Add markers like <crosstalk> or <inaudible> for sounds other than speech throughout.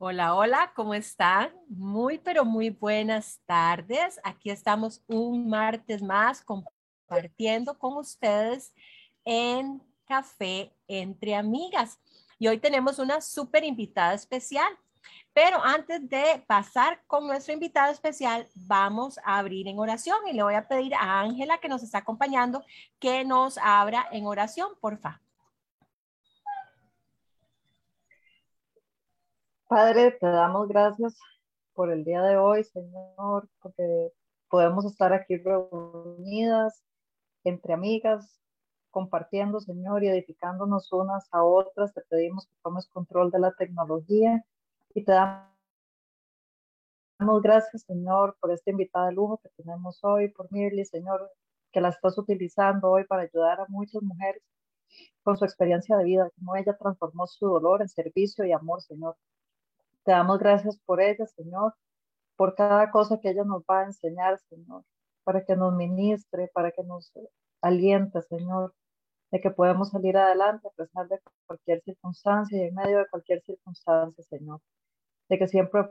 Hola, hola, ¿cómo están? Muy, pero muy buenas tardes. Aquí estamos un martes más compartiendo con ustedes en Café entre Amigas. Y hoy tenemos una súper invitada especial. Pero antes de pasar con nuestra invitada especial, vamos a abrir en oración y le voy a pedir a Ángela que nos está acompañando que nos abra en oración, por favor. Padre, te damos gracias por el día de hoy, Señor, porque podemos estar aquí reunidas entre amigas, compartiendo, Señor, y edificándonos unas a otras. Te pedimos que tomes control de la tecnología y te damos gracias, Señor, por esta invitada de lujo que tenemos hoy, por Mirly, Señor, que la estás utilizando hoy para ayudar a muchas mujeres con su experiencia de vida, como ella transformó su dolor en servicio y amor, Señor. Te damos gracias por ella, Señor, por cada cosa que ella nos va a enseñar, Señor, para que nos ministre, para que nos aliente, Señor, de que podemos salir adelante a pesar de cualquier circunstancia y en medio de cualquier circunstancia, Señor, de que siempre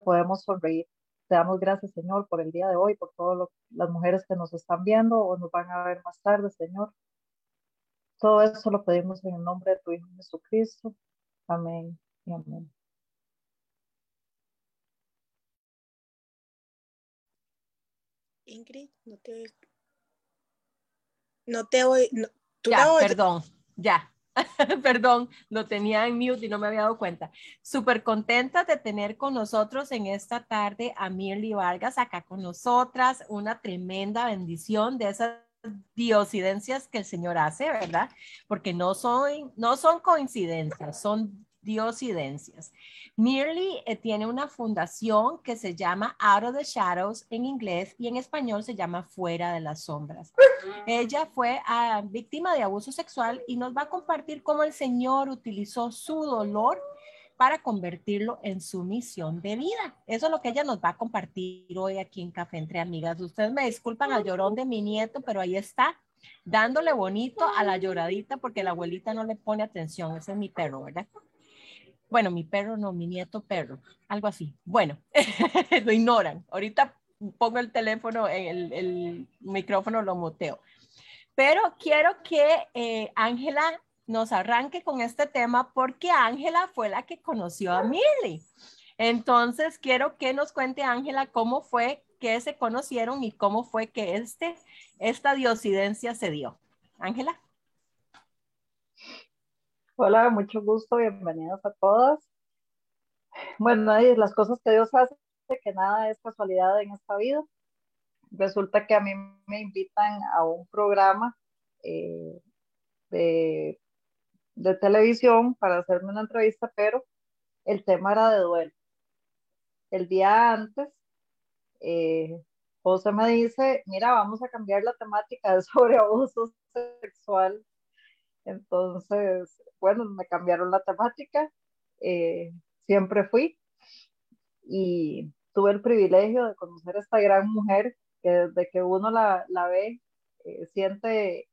podemos sonreír. Te damos gracias, Señor, por el día de hoy, por todas las mujeres que nos están viendo o nos van a ver más tarde, Señor. Todo eso lo pedimos en el nombre de tu Hijo Jesucristo. Amén y amén. Ingrid, no te No te oí. ya, perdón, ya. <laughs> Perdón, lo tenía en mute y no me había dado cuenta. Súper contenta de tener con nosotros en esta tarde a Mirly Vargas acá con nosotras. Una tremenda bendición de esas diosidencias que el Señor hace, ¿verdad? Porque no son, no son coincidencias, son diosidencias. Mirly eh, tiene una fundación que se llama Out of the Shadows en inglés y en español se llama Fuera de las Sombras. Ella fue ah, víctima de abuso sexual y nos va a compartir cómo el Señor utilizó su dolor para convertirlo en su misión de vida. Eso es lo que ella nos va a compartir hoy aquí en Café Entre Amigas. Ustedes me disculpan al llorón de mi nieto, pero ahí está, dándole bonito a la lloradita porque la abuelita no le pone atención. Ese es mi perro, ¿verdad? Bueno, mi perro no, mi nieto perro, algo así. Bueno, <laughs> lo ignoran. Ahorita pongo el teléfono, el, micrófono lo muteo. Pero quiero que eh, Ángela nos arranque con este tema porque Ángela fue la que conoció a Milly. Entonces, quiero que nos cuente Ángela cómo fue que se conocieron y cómo fue que este, esta diosidencia se dio. Ángela. Hola, mucho gusto, bienvenidos a todas. Bueno, las cosas que Dios hace, que nada es casualidad en esta vida. Resulta que a mí me invitan a un programa eh, de, televisión para hacerme una entrevista, pero el tema era de duelo. El día antes, eh, José me dice, mira, vamos a cambiar la temática <laughs> sobre abuso sexual entonces, bueno, me cambiaron la temática, eh, siempre fui y tuve el privilegio de conocer a esta gran mujer que desde que uno la, la ve, eh, siente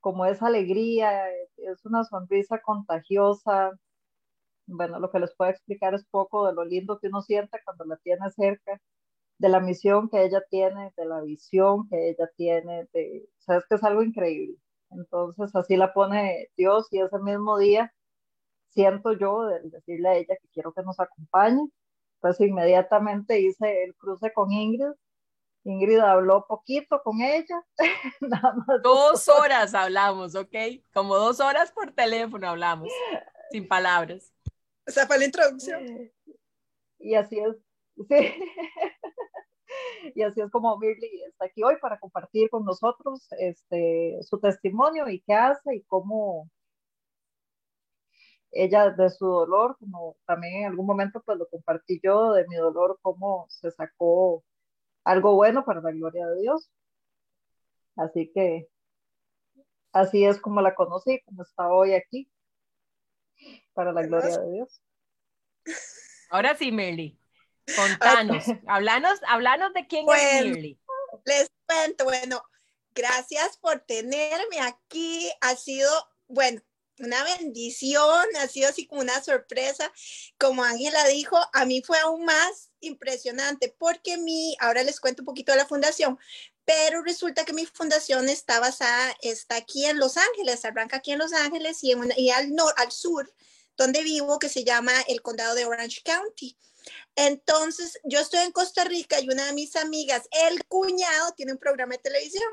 como esa alegría, es una sonrisa contagiosa. Bueno, lo que les puedo explicar es poco de lo lindo que uno siente cuando la tiene cerca, de la misión que ella tiene, de la visión que ella tiene, de, sabes que es algo increíble. Entonces así la pone Dios y ese mismo día siento yo de decirle a ella que quiero que nos acompañe. Pues inmediatamente hice el cruce con Ingrid. Ingrid habló poquito con ella. <laughs> dos horas hablamos, ¿ok? Como dos horas por teléfono hablamos, sin palabras. O sea, fue la introducción. Y así es. Sí. <laughs> <laughs> y así es como Mirly está aquí hoy para compartir con nosotros este, su testimonio y qué hace y cómo ella de su dolor, como también en algún momento pues lo compartí yo de mi dolor, cómo se sacó algo bueno para la gloria de Dios. Así que así es como la conocí, como está hoy aquí, para la gloria de Dios. Ahora sí, Mirly. Contanos, hablanos, hablanos de quién es Mirly. Les cuento, bueno, gracias por tenerme aquí. Ha sido, bueno, una bendición, ha sido así como una sorpresa. Como Ángela dijo, a mí fue aún más impresionante porque mi, ahora les cuento un poquito de la fundación, pero resulta que mi fundación está basada, está aquí en Los Ángeles, arranca aquí en Los Ángeles y, en y al, al sur, donde vivo, que se llama el condado de Orange County. Entonces, yo estoy en Costa Rica y una de mis amigas, el cuñado, tiene un programa de televisión.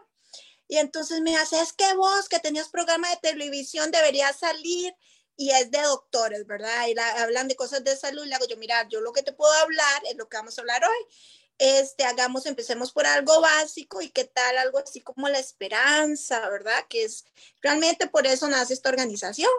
Y entonces me hace, es que vos que tenías programa de televisión deberías salir y es de doctores, ¿verdad? Y hablan de cosas de salud. Le hago yo, mira, yo lo que te puedo hablar es lo que vamos a hablar hoy. Este, hagamos, empecemos por algo básico y qué tal algo así como la esperanza, ¿verdad? Que es realmente por eso nace esta organización.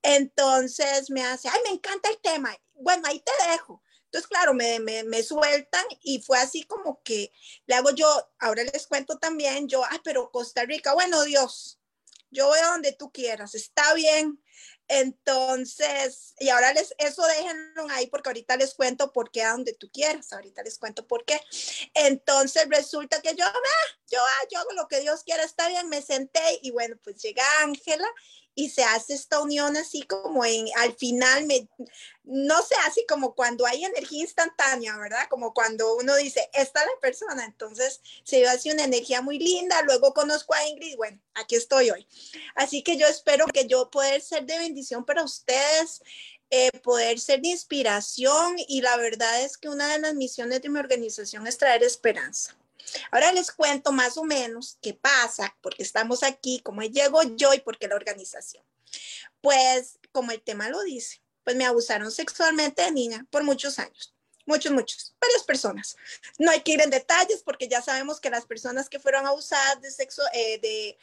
Entonces me hace, ay, me encanta el tema. Bueno, ahí te dejo. Entonces, claro, me, me, sueltan y fue así como que le hago yo, ahora les cuento también, yo, ay, pero Costa Rica, bueno, Dios, yo voy a donde tú quieras, está bien. Entonces, y ahora les, eso déjenlo ahí porque ahorita les cuento por qué a donde tú quieras, ahorita les cuento por qué. Entonces resulta que yo, ah, yo, ah, yo hago lo que Dios quiera, está bien, me senté y bueno, pues llega Ángela y se hace esta unión así como en, al final, me, no sé, así como cuando hay energía instantánea, ¿verdad? Como cuando uno dice, esta es la persona, entonces se hace una energía muy linda, luego conozco a Ingrid, bueno, aquí estoy hoy. Así que yo espero que yo poder ser de bendición para ustedes, eh, poder ser de inspiración y la verdad es que una de las misiones de mi organización es traer esperanza. Ahora les cuento más o menos qué pasa, porque estamos aquí, cómo llego yo y por qué la organización. Pues, como el tema lo dice, pues me abusaron sexualmente de niña por muchos años. Muchos, muchos, varias personas. No hay que ir en detalles porque ya sabemos que las personas que fueron abusadas de sexo, eh, de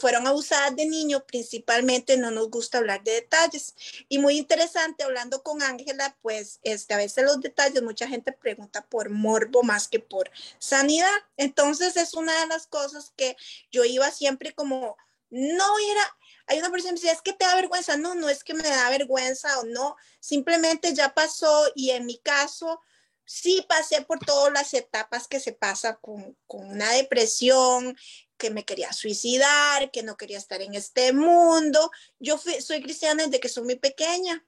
fueron abusadas de niño, principalmente no nos gusta hablar de detalles. Y muy interesante, hablando con Ángela, pues este, a veces los detalles, mucha gente pregunta por morbo más que por sanidad. Entonces es una de las cosas que yo iba siempre como, no era, hay una persona que dice, es que te da vergüenza. No, no es que me da vergüenza o no, simplemente ya pasó y en mi caso, sí pasé por todas las etapas que se pasa con, con una depresión, que me quería suicidar, que no quería estar en este mundo. Yo soy cristiana desde que soy muy pequeña.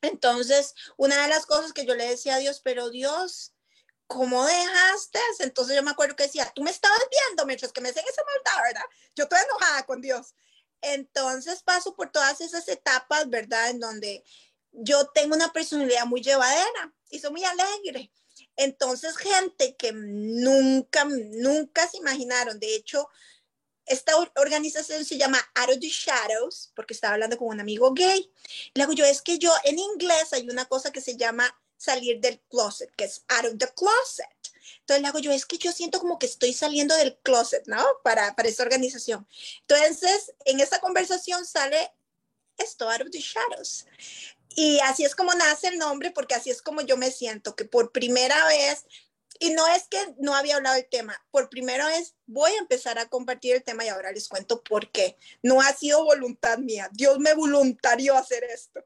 Entonces, una de las cosas que yo le decía a Dios, pero Dios, ¿cómo dejaste? Entonces yo me acuerdo que decía, tú me estabas viendo mientras que me hacen esa maldad, ¿verdad? Yo estoy enojada con Dios. Entonces paso por todas esas etapas, ¿verdad? En donde yo tengo una personalidad muy llevadera y soy muy alegre. Entonces, gente que nunca, nunca se imaginaron, de hecho, esta organización se llama Out of the Shadows, porque estaba hablando con un amigo gay. Le hago yo, es que yo, en inglés hay una cosa que se llama salir del closet, que es out of the closet. Entonces le hago yo, es que yo siento como que estoy saliendo del closet, ¿no? Para, para esta organización. Entonces, en esta conversación sale esto, out of the shadows. Y así es como nace el nombre, porque así es como yo me siento, que por primera vez, y no es que no había hablado del tema, por primera vez voy a empezar a compartir el tema y ahora les cuento por qué. No ha sido voluntad mía, Dios me voluntarió hacer esto.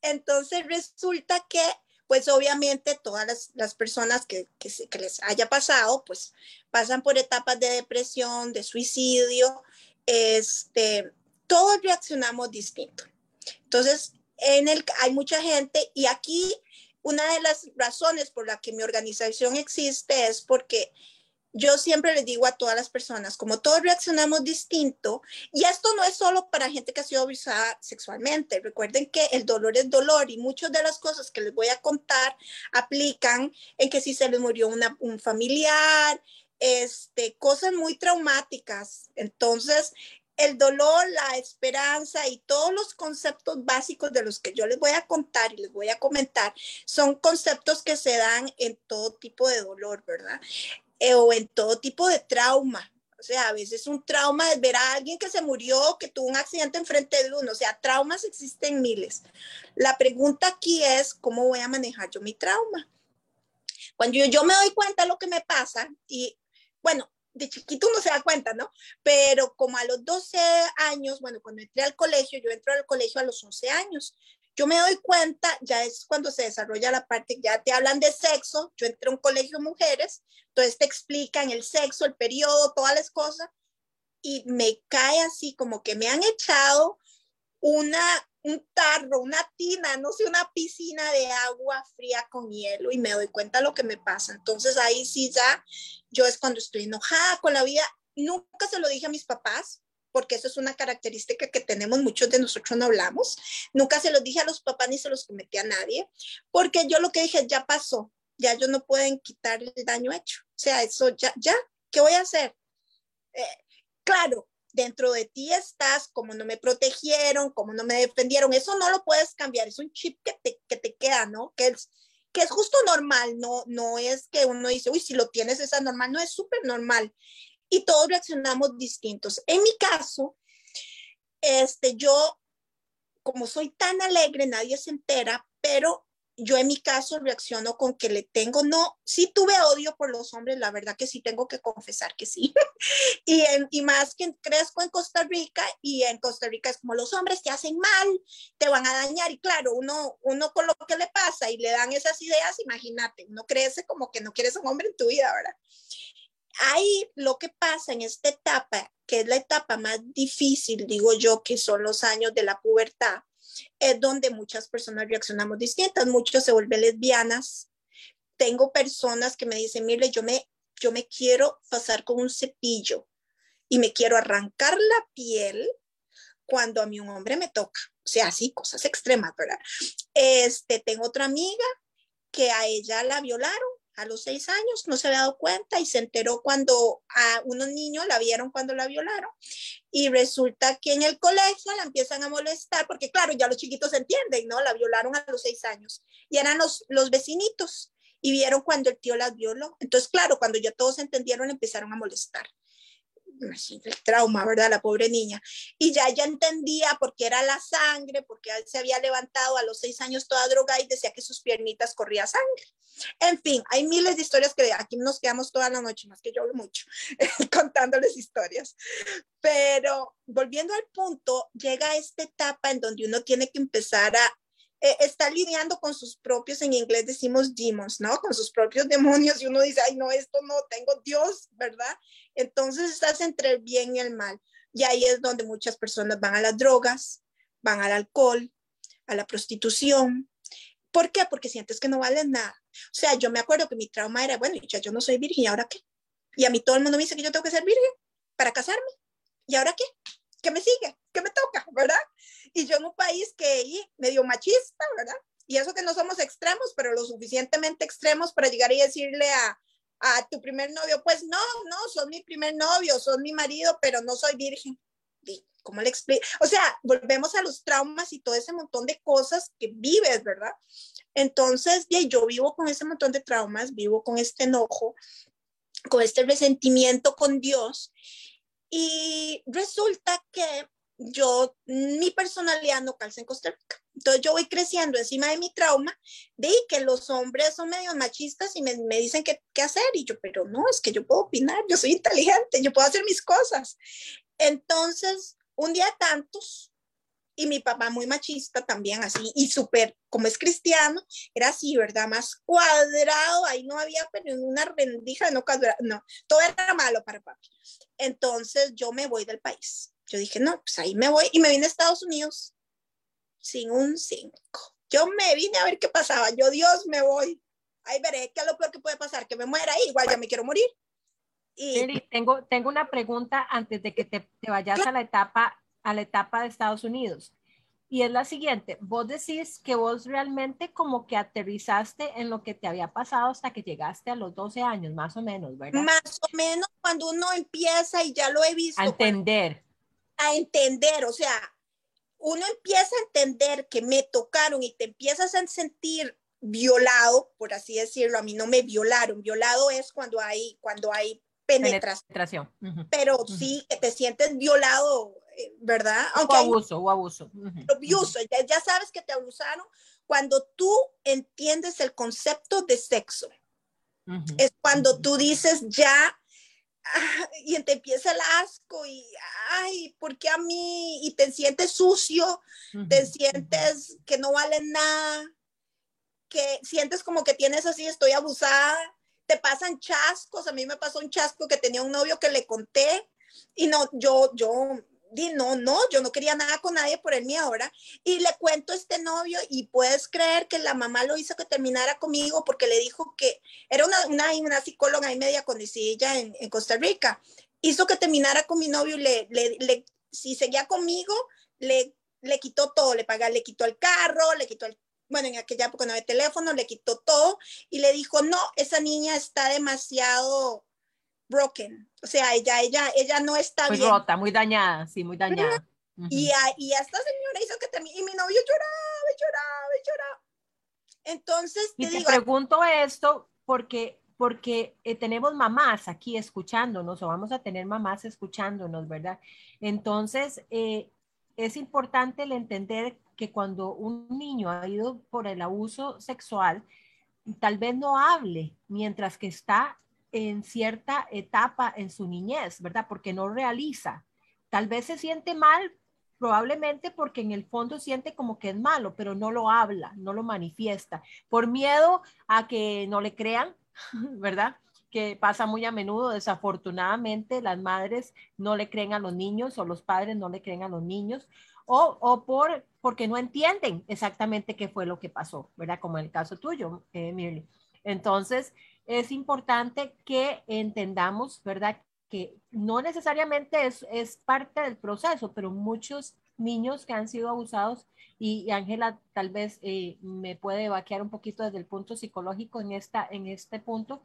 Entonces resulta que, pues obviamente todas las, las personas que, que, que les haya pasado, pues pasan por etapas de depresión, de suicidio, este, todos reaccionamos distinto. Entonces, en el, hay mucha gente y aquí una de las razones por la que mi organización existe es porque yo siempre les digo a todas las personas, como todos reaccionamos distinto, y esto no es solo para gente que ha sido abusada sexualmente. Recuerden que el dolor es dolor y muchas de las cosas que les voy a contar aplican en que si se les murió una, un familiar, este, cosas muy traumáticas. Entonces, el dolor, la esperanza y todos los conceptos básicos de los que yo les voy a contar y les voy a comentar son conceptos que se dan en todo tipo de dolor, ¿verdad? Eh, o en todo tipo de trauma. O sea, a veces un trauma es ver a alguien que se murió, que tuvo un accidente enfrente de uno. O sea, traumas existen miles. La pregunta aquí es, ¿cómo voy a manejar yo mi trauma? Cuando yo, yo me doy cuenta de lo que me pasa y, bueno, de chiquito uno se da cuenta, ¿no? Pero como a los 12 años, bueno, cuando entré al colegio, yo entro al colegio a los 11 años, yo me doy cuenta, ya es cuando se desarrolla la parte, ya te hablan de sexo, yo entré a un colegio de mujeres, entonces te explican el sexo, el periodo, todas las cosas, y me cae así como que me han echado una, un tarro, una tina, no sé, una piscina de agua fría con hielo y me doy cuenta lo que me pasa. Entonces ahí sí ya, yo es cuando estoy enojada con la vida. Nunca se lo dije a mis papás, porque eso es una característica que tenemos, muchos de nosotros no hablamos. Nunca se los dije a los papás ni se los cometí a nadie, porque yo lo que dije ya pasó, ya ellos no pueden quitar el daño hecho. O sea, eso ya, ya, ¿qué voy a hacer? Eh, claro, dentro de ti estás, como no me protegieron, como no me defendieron, eso no lo puedes cambiar, es un chip que te, que te queda, ¿no? Que es, que es justo normal, no, no es que uno dice, uy, si lo tienes es normal, no es súper normal. Y todos reaccionamos distintos. En mi caso, este, yo, como soy tan alegre, nadie se entera, pero yo en mi caso reacciono con que le tengo, no, sí tuve odio por los hombres, la verdad que sí tengo que confesar que sí. <laughs> y, en, y más que crezco en Costa Rica y en Costa Rica es como los hombres te hacen mal, te van a dañar y claro, uno, uno con lo que le pasa y le dan esas ideas, imagínate, uno crece como que no quieres un hombre en tu vida, ¿verdad? Ahí lo que pasa en esta etapa, que es la etapa más difícil, digo yo, que son los años de la pubertad, es donde muchas personas reaccionamos distintas, muchos se vuelven lesbianas. Tengo personas que me dicen, mire, yo me, yo me quiero pasar con un cepillo y me quiero arrancar la piel cuando a mí un hombre me toca. O sea, así, cosas extremas, ¿verdad? Este, tengo otra amiga que a ella la violaron a los seis años, no se había dado cuenta y se enteró cuando a unos niños la vieron cuando la violaron y resulta que en el colegio la empiezan a molestar porque claro, ya los chiquitos entienden, ¿no? La violaron a los seis años y eran los, los vecinitos y vieron cuando el tío las violó. Entonces, claro, cuando ya todos entendieron, empezaron a molestar el trauma, ¿verdad? La pobre niña. Y ya ella entendía porque era la sangre, porque se había levantado a los seis años toda droga y decía que sus piernitas corría sangre. En fin, hay miles de historias que aquí nos quedamos toda la noche, más que yo hablo mucho, <laughs> contándoles historias. Pero volviendo al punto, llega esta etapa en donde uno tiene que empezar a eh, está lidiando con sus propios, en inglés decimos demons, ¿no? Con sus propios demonios y uno dice, ay, no, esto no, tengo Dios, ¿verdad? Entonces estás entre el bien y el mal. Y ahí es donde muchas personas van a las drogas, van al alcohol, a la prostitución. ¿Por qué? Porque sientes que no vales nada. O sea, yo me acuerdo que mi trauma era, bueno, ya yo no soy virgen, ¿y ahora qué? Y a mí todo el mundo me dice que yo tengo que ser virgen para casarme. ¿Y ahora qué? ¿Qué me sigue? ¿Qué me toca? ¿Verdad? Y yo en un país que medio machista, ¿verdad? Y eso que no somos extremos, pero lo suficientemente extremos para llegar y decirle a, a tu primer novio, pues no, no, son mi primer novio, son mi marido, pero no soy virgen. ¿Cómo le explico? O sea, volvemos a los traumas y todo ese montón de cosas que vives, ¿verdad? Entonces, bien, yo vivo con ese montón de traumas, vivo con este enojo, con este resentimiento con Dios. Y resulta que yo, mi personalidad no calza en Costa Rica. Entonces yo voy creciendo encima de mi trauma, de que los hombres son medio machistas y me, me dicen qué, qué hacer. Y yo, pero no, es que yo puedo opinar, yo soy inteligente, yo puedo hacer mis cosas. Entonces, un día tantos, y mi papá muy machista también, así, y súper, como es cristiano, era así, ¿verdad? Más cuadrado, ahí no había pero una rendija, no cuadrado, no, todo era malo para papá. Entonces yo me voy del país yo dije, no, pues ahí me voy y me vine a Estados Unidos sin un 5. Yo me vine a ver qué pasaba. Yo, Dios, me voy. Ahí veré qué es lo peor que puede pasar, que me muera igual ya me quiero morir. Y... tengo, tengo una pregunta antes de que te, te vayas a la etapa a la etapa de Estados Unidos. Y es la siguiente, vos decís que vos realmente como que aterrizaste en lo que te había pasado hasta que llegaste a los 12 años, más o menos, ¿verdad? Más o menos cuando uno empieza y ya lo he visto. A entender a entender, o sea, uno empieza a entender que me tocaron y te empiezas a sentir violado, por así decirlo, a mí no me violaron, violado es cuando hay, cuando hay penetración, pero sí que te sientes violado, ¿verdad? Aunque o abuso, o abuso. abuso, ya, ya, sabes que te abusaron cuando tú entiendes el concepto de sexo. Es cuando tú dices ya y te empieza el asco y, ay, ¿por qué a mí? Y te sientes sucio, te sientes que no vale nada, que sientes como que tienes así, estoy abusada, te pasan chascos, a mí me pasó un chasco que tenía un novio que le conté y no, yo, yo di, no, no, yo no quería nada con nadie por el miedo, ¿verdad? Y le cuento a este novio y puedes creer que la mamá lo hizo que terminara conmigo porque le dijo que era una, una, una psicóloga y media conocida en, en Costa Rica. Hizo que terminara con mi novio y le, le, le, si seguía conmigo, le, le quitó todo, le pagaba, le quitó el carro, le quitó el, bueno, en aquella época no había teléfono, le quitó todo y le dijo, no, esa niña está demasiado broken. O sea, ella, ella, ella no está muy bien. rota, muy dañada, sí, muy dañada. Uh -huh. y, a, y, a, esta señora hizo que también, y mi novio lloraba, y lloraba, y lloraba. Entonces, te, te te digo, pregunto esto porque porque eh, tenemos mamás aquí escuchándonos o vamos a tener mamás escuchándonos, ¿verdad? Entonces, eh, es importante el entender que cuando un niño ha ido por el abuso sexual, tal vez no hable mientras que está en cierta etapa en su niñez, ¿verdad? Porque no realiza. Tal vez se siente mal, probablemente porque en el fondo siente como que es malo, pero no lo habla, no lo manifiesta, por miedo a que no le crean, <laughs> ¿verdad? Que pasa muy a menudo, desafortunadamente las madres no le creen a los niños o los padres no le creen a los niños o, o por, porque no entienden exactamente qué fue lo que pasó, ¿verdad? Como en el caso tuyo, eh, Mirly. Entonces, es importante que entendamos, ¿verdad? Que no necesariamente es, es parte del proceso, pero muchos niños que han sido abusados y Ángela tal vez eh, me puede vaquear un poquito desde el punto psicológico en, esta, en este punto,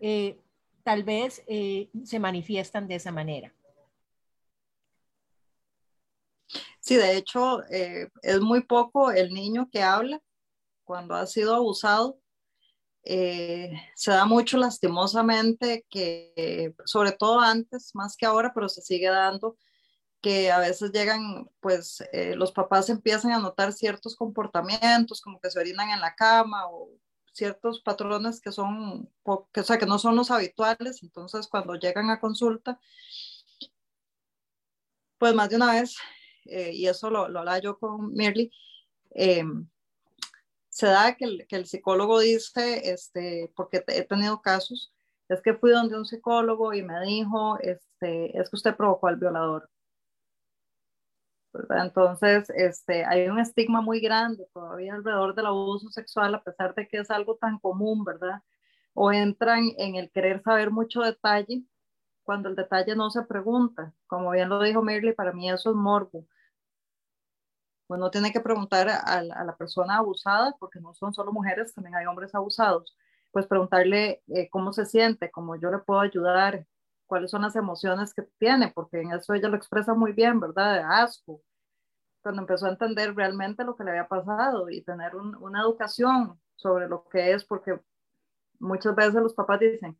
eh, tal vez eh, se manifiestan de esa manera. Sí, de hecho, es muy poco el niño que habla cuando ha sido abusado. Se da mucho lastimosamente que, sobre todo antes, más que ahora, pero se sigue dando, que a veces llegan, pues eh, los papás empiezan a notar ciertos comportamientos, como que se orinan en la cama o ciertos patrones que son, que, o sea, que no son los habituales, entonces cuando llegan a consulta, pues más de una vez, eh, y eso lo, lo hablaba yo con Mirly, eh, se da que el, que el, psicólogo dice, este, porque he tenido casos, es que fui donde un psicólogo y me dijo, este, es que usted provocó al violador. ¿verdad? Entonces, este, hay un estigma muy grande todavía alrededor del abuso sexual, a pesar de que es algo tan común, ¿verdad? O entran en el querer saber mucho detalle cuando el detalle no se pregunta. Como bien lo dijo Mirly, para mí eso es morbo. Pues tiene que preguntar a, la persona abusada, porque no son solo mujeres, también hay hombres abusados, pues preguntarle eh, cómo se siente, cómo yo le puedo ayudar, cuáles son las emociones que tiene, porque en eso ella lo expresa muy bien, ¿verdad? De asco. Cuando empezó a entender realmente lo que le había pasado y tener un, una educación sobre lo que es, porque muchas veces los papás dicen,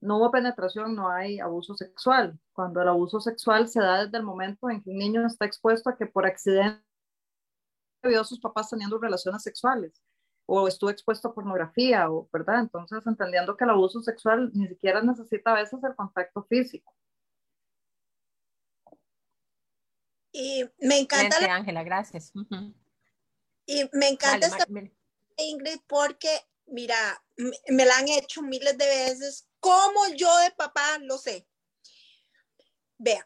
no hubo penetración, no hay abuso sexual. Cuando el abuso sexual se da desde el momento en que un niño está expuesto a que por accidente vio a sus papás teniendo relaciones sexuales o estuvo expuesto a pornografía, o, ¿verdad? Entonces, entendiendo que el abuso sexual ni siquiera necesita a veces el contacto físico. Y me encanta. Gracias, Ángela, gracias. Uh -huh. Y me encanta Dale, esta Ingrid porque, mira, me la han hecho miles de veces. Como yo de papá lo sé. Vean,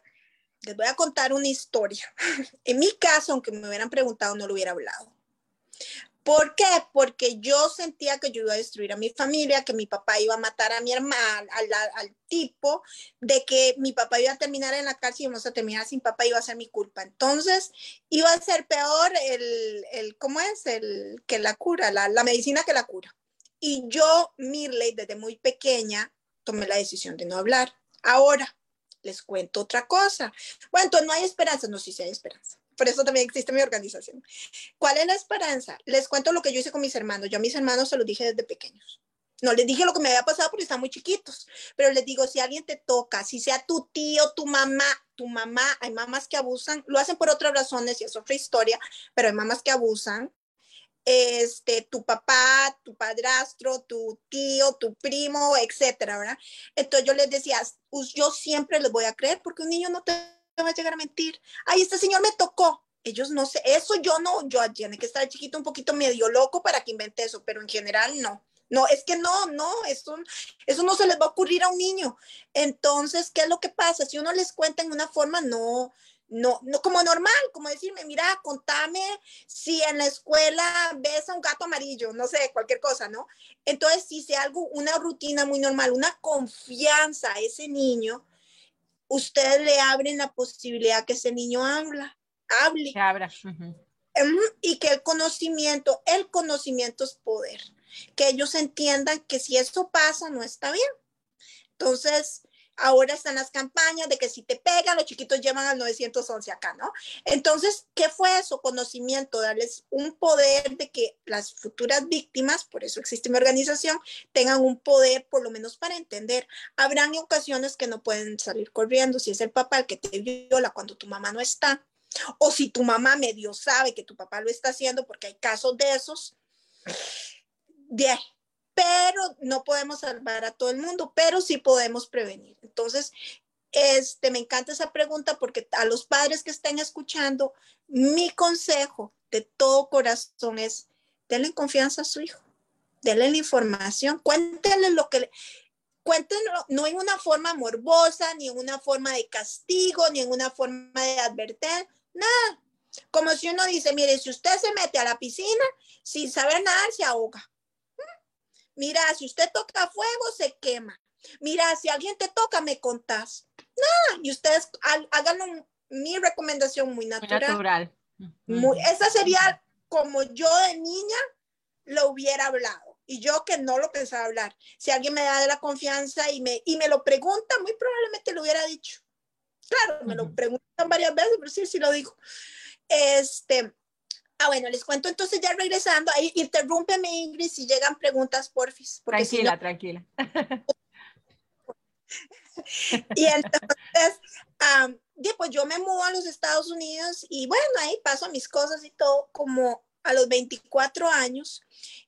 les voy a contar una historia. <laughs> En mi caso, aunque me hubieran preguntado, no lo hubiera hablado. ¿Por qué? Porque yo sentía que yo iba a destruir a mi familia, que mi papá iba a matar a mi hermana, al, al, tipo, de que mi papá iba a terminar en la cárcel y íbamos a terminar sin papá, iba a ser mi culpa. Entonces, iba a ser peor el, el ¿cómo es? El que la cura, la, la medicina que la cura. Y yo, Mirley, desde muy pequeña, tomé la decisión de no hablar. Ahora, les cuento otra cosa. Bueno, no hay esperanza. No, sí, sí hay esperanza. Por eso también existe mi organización. ¿Cuál es la esperanza? Les cuento lo que yo hice con mis hermanos. Yo a mis hermanos se los dije desde pequeños. No les dije lo que me había pasado porque están muy chiquitos, pero les digo, si alguien te toca, si sea tu tío, tu mamá, tu mamá, hay mamás que abusan, lo hacen por otras razones y es otra historia, pero hay mamás que abusan, este, tu papá, tu padrastro, tu tío, tu primo, etcétera, ¿verdad? Entonces yo les decía, yo siempre les voy a creer porque un niño no te va a llegar a mentir. Ay, este señor me tocó. Ellos no sé, eso yo no, yo tiene que estar chiquito un poquito medio loco para que invente eso, pero en general no. No, es que no, no, eso, eso no se les va a ocurrir a un niño. Entonces, ¿qué es lo que pasa? Si uno les cuenta en una forma, no, no, no como normal, como decirme, mira, contame si en la escuela ves a un gato amarillo, no sé, cualquier cosa, ¿no? Entonces, si sea algo, una rutina muy normal, una confianza a ese niño, ustedes le abren la posibilidad que ese niño habla, hable. Que abra. Y que el conocimiento, el conocimiento es poder. Que ellos entiendan que si eso pasa, no está bien. Entonces, ahora están las campañas de que si te pegan, los chiquitos llevan al 911 acá, ¿no? Entonces, ¿qué fue eso? Conocimiento, darles un poder de que las futuras víctimas, por eso existe mi organización, tengan un poder por lo menos para entender. Habrán ocasiones que no pueden salir corriendo, si es el papá el que te viola cuando tu mamá no está, o si tu mamá medio sabe que tu papá lo está haciendo, porque hay casos de esos. Bien, pero no podemos salvar a todo el mundo, pero sí podemos prevenir. Entonces, este, me encanta esa pregunta porque a los padres que estén escuchando, mi consejo de todo corazón es, denle confianza a su hijo, denle la información, cuéntenle lo que, cuéntenlo, no en una forma morbosa, ni en una forma de castigo, ni en una forma de advertir, nada. Como si uno dice, mire, si usted se mete a la piscina sin saber nadar, se ahoga. Mira, si usted toca fuego, se quema. Mira, si alguien te toca, me contás. Nada, y ustedes háganlo, mi recomendación muy natural. Muy esa sería como yo de niña lo hubiera hablado. Y yo que no lo pensaba hablar. Si alguien me da de la confianza y me, y me lo pregunta, muy probablemente lo hubiera dicho. Claro, me lo preguntan varias veces, pero sí, sí lo digo. Este, Ah, bueno, les cuento entonces ya regresando, ahí interrúmpeme Ingrid si llegan preguntas, porfis. Tranquila, tranquila. <laughs> y entonces, pues yo me mudo a los Estados Unidos y bueno, ahí paso mis cosas y todo, como a los 24 años,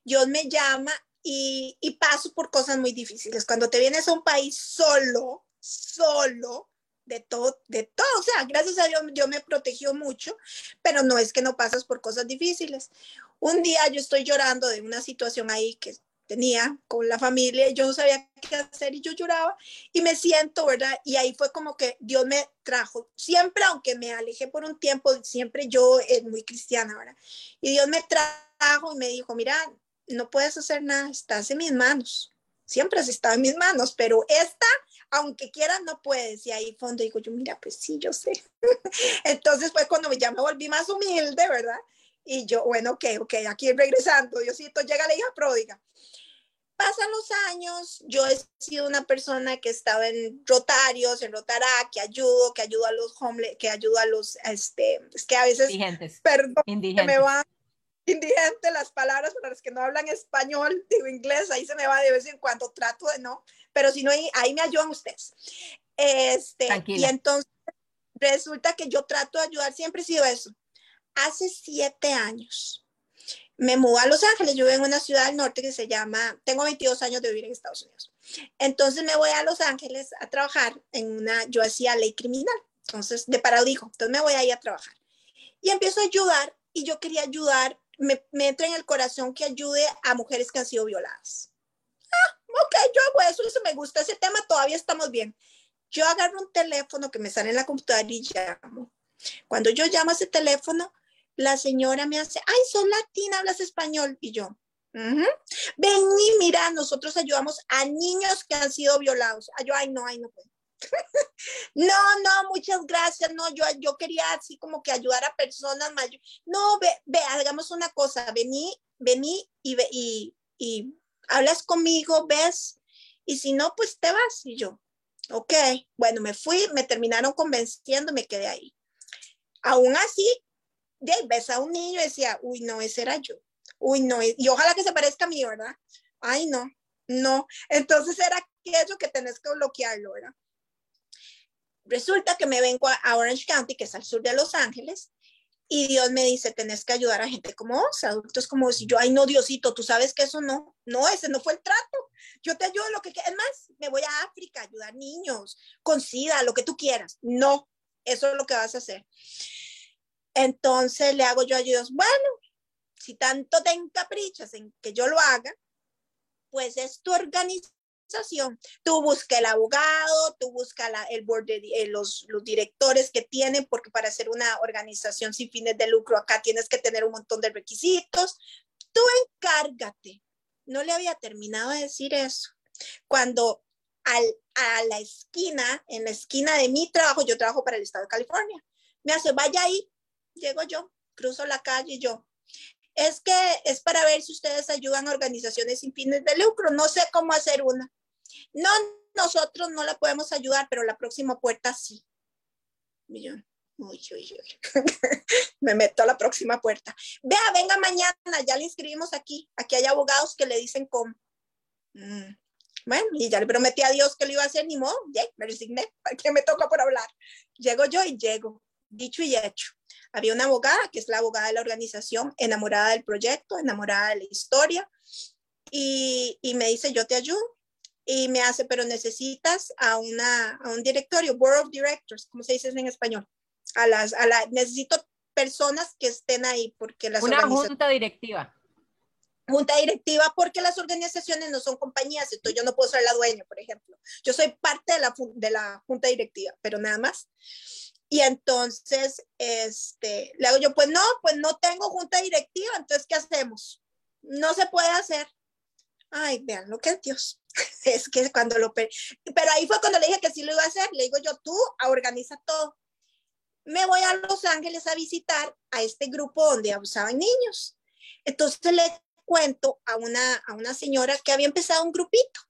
Dios me llama y, y paso por cosas muy difíciles. Cuando te vienes a un país solo, solo, de todo, de todo, o sea, gracias a Dios yo me protegió mucho, pero no es que no pasas por cosas difíciles. Un día yo estoy llorando de una situación ahí que tenía con la familia, yo no sabía qué hacer y yo lloraba y me siento, ¿verdad? Y ahí fue como que Dios me trajo, siempre, aunque me alejé por un tiempo, siempre yo es muy cristiana, ¿verdad? Y Dios me trajo y me dijo, mira, no puedes hacer nada, estás en mis manos, siempre has estado en mis manos, pero esta aunque quieras, no puedes. Y ahí fondo digo yo, mira, pues sí, yo sé. <laughs> Entonces fue cuando ya me volví más humilde, ¿verdad? Y yo, bueno, ok, ok, aquí regresando, Diosito, llega la hija pródiga. Pasan los años, yo he sido una persona que estaba en Rotarios, en Rotará, que ayudo, que ayudo a los homeless, que ayudo a los, este, es que a veces, Indigentes. perdón, que me van indigente las palabras para los que no hablan español, digo inglés, ahí se me va de vez en cuando, trato de no, pero si no, ahí, me ayudan ustedes. Este, y entonces resulta que yo trato de ayudar, siempre he sido eso. Hace siete años me mudé a Los Ángeles, yo vivo en una ciudad del norte que se llama, tengo 22 años de vivir en Estados Unidos. Entonces me voy a Los Ángeles a trabajar en una, yo hacía ley criminal, entonces de paradijo, entonces me voy ahí a trabajar. Y empiezo a ayudar y yo quería ayudar me, entra en el corazón que ayude a mujeres que han sido violadas. Ah, ok, yo hago eso, eso me gusta, ese tema todavía estamos bien. Yo agarro un teléfono que me sale en la computadora y llamo. Cuando yo llamo a ese teléfono, la señora me hace, ay, soy latina, hablas español. Y yo, y mira, nosotros ayudamos a niños que han sido violados. Ay, yo, ay, no, ay, no <laughs> no, no, muchas gracias. No, yo, yo quería así como que ayudar a personas mayores. No, ve, ve, hagamos una cosa. Vení, vení y, y, y hablas conmigo, ves. Y si no, pues te vas. Y yo, ok. Bueno, me fui, me terminaron convenciendo, me quedé ahí. Aún así, de ves a un niño y decía, uy, no, ese era yo. Uy, no, y ojalá que se parezca a mí, ¿verdad? Ay, no, no. Entonces era aquello que tenés que bloquearlo, ¿verdad? Resulta que me vengo a Orange County, que es al sur de Los Ángeles, y Dios me dice, tenés que ayudar a gente como vos, adultos como vos. Yo, ay, no, Diosito, tú sabes que eso no, no, ese no fue el trato. Yo te ayudo lo que Es más, me voy a África a ayudar niños con SIDA, lo que tú quieras. No, eso es lo que vas a hacer. Entonces le hago yo a Dios, bueno, si tanto te encaprichas en que yo lo haga, pues es tu organización. Tú busca el abogado, tú busca la, el board de, eh, los, los directores que tienen, porque para ser una organización sin fines de lucro acá tienes que tener un montón de requisitos. Tú encárgate. No le había terminado de decir eso. Cuando al, a la esquina, en la esquina de mi trabajo, yo trabajo para el estado de California, me hace, vaya ahí, llego yo, cruzo la calle yo, es que es para ver si ustedes ayudan a organizaciones sin fines de lucro. No sé cómo hacer una. No, nosotros no la podemos ayudar, pero la próxima puerta sí. yo, uy, uy. <laughs> me meto a la próxima puerta. Vea, venga mañana, ya le inscribimos aquí. Aquí hay abogados que le dicen cómo. Mm, bueno, y ya le prometí a Dios que lo iba a hacer, ni modo, ya, me resigné, que me toca por hablar. Llego yo y llego, dicho y hecho. Había una abogada, que es la abogada de la organización, enamorada del proyecto, enamorada de la historia, y, y me dice, yo te ayudo. Y me hace, pero necesitas a, una, a un directorio, Board of Directors, ¿cómo se dice en español? A las, a la, necesito personas que estén ahí, porque las Una junta directiva junta directiva porque las organizaciones no son compañías, entonces yo no puedo ser la dueña, por ejemplo. Yo soy parte de la, de la junta directiva, pero nada más. Y entonces, este, le hago yo, pues no, pues no tengo junta directiva, entonces, ¿qué hacemos? No se puede hacer. Ay, vean lo que es Dios. <laughs> Es que cuando lo... Pero ahí fue cuando le dije que sí lo iba a hacer. Le digo yo, tú organiza todo. Me voy a Los Ángeles a visitar a este grupo donde abusaban niños. Entonces le cuento a una, a una señora que había empezado un grupito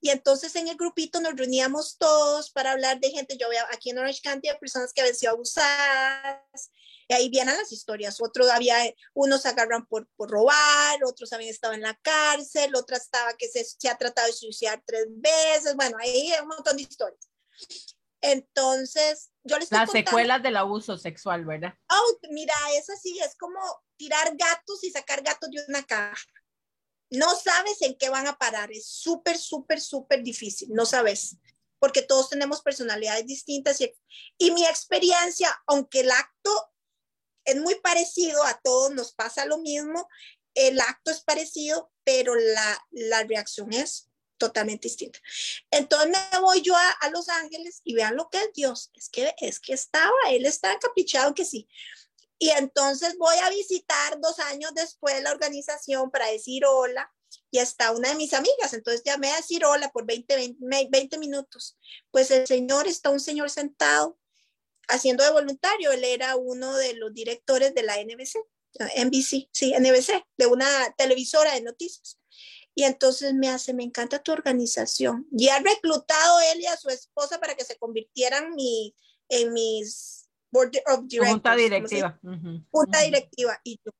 y entonces en el grupito nos reuníamos todos para hablar de gente. Yo había aquí en Orange County de personas que habían sido abusadas. Y ahí vienen las historias. Otros había, unos agarran por, por robar, otros habían estado en la cárcel, otra estaba que se, se ha tratado de suicidar tres veces. Bueno, ahí hay un montón de historias. Entonces, yo les Las secuelas del abuso sexual, ¿verdad? Oh, mira, eso sí, es como tirar gatos y sacar gatos de una caja no sabes en qué van a parar. Es súper, súper, súper difícil. No sabes, porque todos tenemos personalidades distintas y, y mi experiencia, aunque el acto es muy parecido, a todos nos pasa lo mismo, el acto es parecido, pero la, la reacción es totalmente distinta. Entonces me voy yo a, a, Los Ángeles y vean lo que es Dios. Es que, es que estaba, él está encaprichado que sí. Y entonces voy a visitar dos años después la organización para decir hola y está una de mis amigas. Entonces llamé a decir hola por 20, 20, minutos. Pues el señor está un señor sentado haciendo de voluntario. Él era uno de los directores de la NBC, NBC, sí, NBC, de una televisora de noticias. Y entonces me hace, me encanta tu organización. Y ha reclutado él y a su esposa para que se convirtieran mi, en mis board of directors. Junta directiva. Junta directiva. Y yo,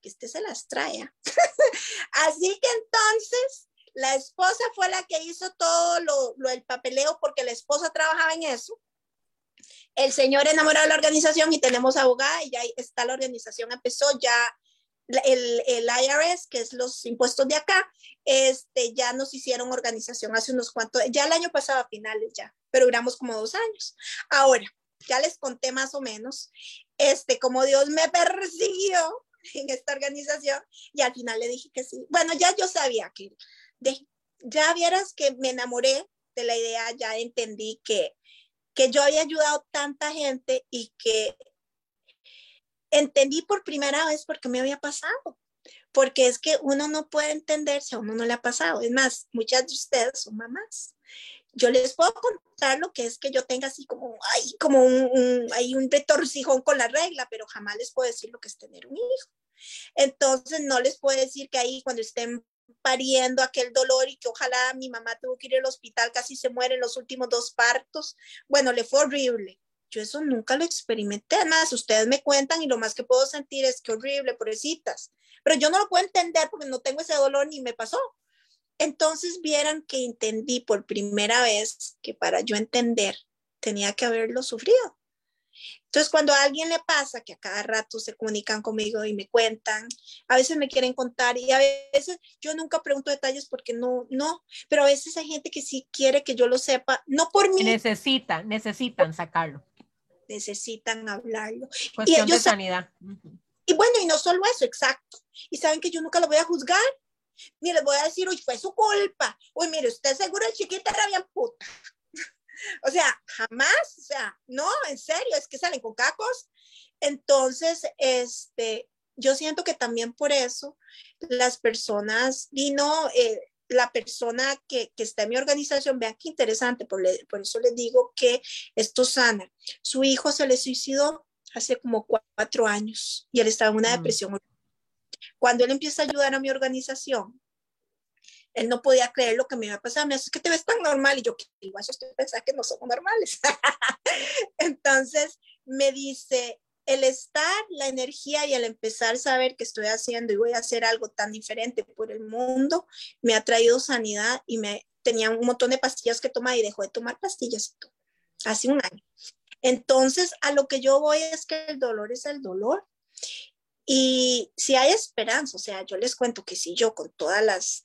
que este se las trae. <laughs> Así que entonces la esposa fue la que hizo todo lo, lo, el papeleo porque la esposa trabajaba en eso. El señor enamorado de la organización y tenemos abogada y ya está la organización, empezó ya el, el, IRS, que es los impuestos de acá, este, ya nos hicieron organización hace unos cuantos, ya el año pasado a finales ya, pero duramos como dos años. Ahora, ya les conté más o menos, este, como Dios me persiguió en esta organización y al final le dije que sí. Bueno, ya yo sabía que, de, ya vieras que me enamoré de la idea, ya entendí que, que yo había ayudado tanta gente y que entendí por primera vez por qué me había pasado. Porque es que uno no puede entender si a uno no le ha pasado. Es más, muchas de ustedes son mamás yo les puedo contar lo que es que yo tenga así como, ay, como hay un retorcijón con la regla, pero jamás les puedo decir lo que es tener un hijo. Entonces, no les puedo decir que ahí cuando estén pariendo aquel dolor y que ojalá mi mamá tuvo que ir al hospital, casi se muere en los últimos dos partos. Bueno, le fue horrible. Yo eso nunca lo experimenté. Además, ustedes me cuentan y lo más que puedo sentir es que horrible, pobrecitas. Pero yo no lo puedo entender porque no tengo ese dolor ni me pasó. Entonces vieran que entendí por primera vez que para yo entender tenía que haberlo sufrido. Entonces, cuando a alguien le pasa, que a cada rato se comunican conmigo y me cuentan, a veces me quieren contar y a veces yo nunca pregunto detalles porque no, no, pero a veces hay gente que sí quiere que yo lo sepa, no por mí. Necesitan, necesitan sacarlo. Necesitan hablarlo. Cuestión y ellos, de sanidad. Y bueno, y no solo eso, exacto. Y saben que yo nunca lo voy a juzgar Ni les voy a decir, uy, fue su culpa. Uy, mire, usted seguro el chiquita era bien puta. O sea, jamás, o sea, no, en serio, es que salen con cacos. Entonces, este, yo siento que también por eso las personas, y no, eh, la persona que, que, está en mi organización, vean qué interesante, por, le, por, eso les digo que esto sana. Su hijo se le suicidó hace como cuatro años y él estaba en una mm. depresión. Cuando él empieza a ayudar a mi organización, él no podía creer lo que me iba a pasar. Me dice, es que te ves tan normal. Y yo, ¿qué igual estoy pensando que no somos normales. <laughs> Entonces me dice, el estar, la energía y el empezar a saber que estoy haciendo y voy a hacer algo tan diferente por el mundo, me ha traído sanidad y me tenía un montón de pastillas que tomar y dejó de tomar pastillas hace un año. Entonces, a lo que yo voy es que el dolor es el dolor. Y si hay esperanza, o sea, yo les cuento que si yo con todas las,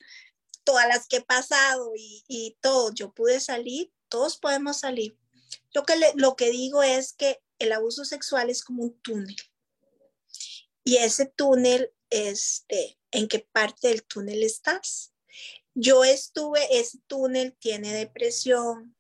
todas las que he pasado y, todo, yo pude salir, todos podemos salir. Lo que, lo que digo es que el abuso sexual es como un túnel. Y ese túnel, este, ¿en qué parte del túnel estás? Yo estuve, ese túnel tiene depresión,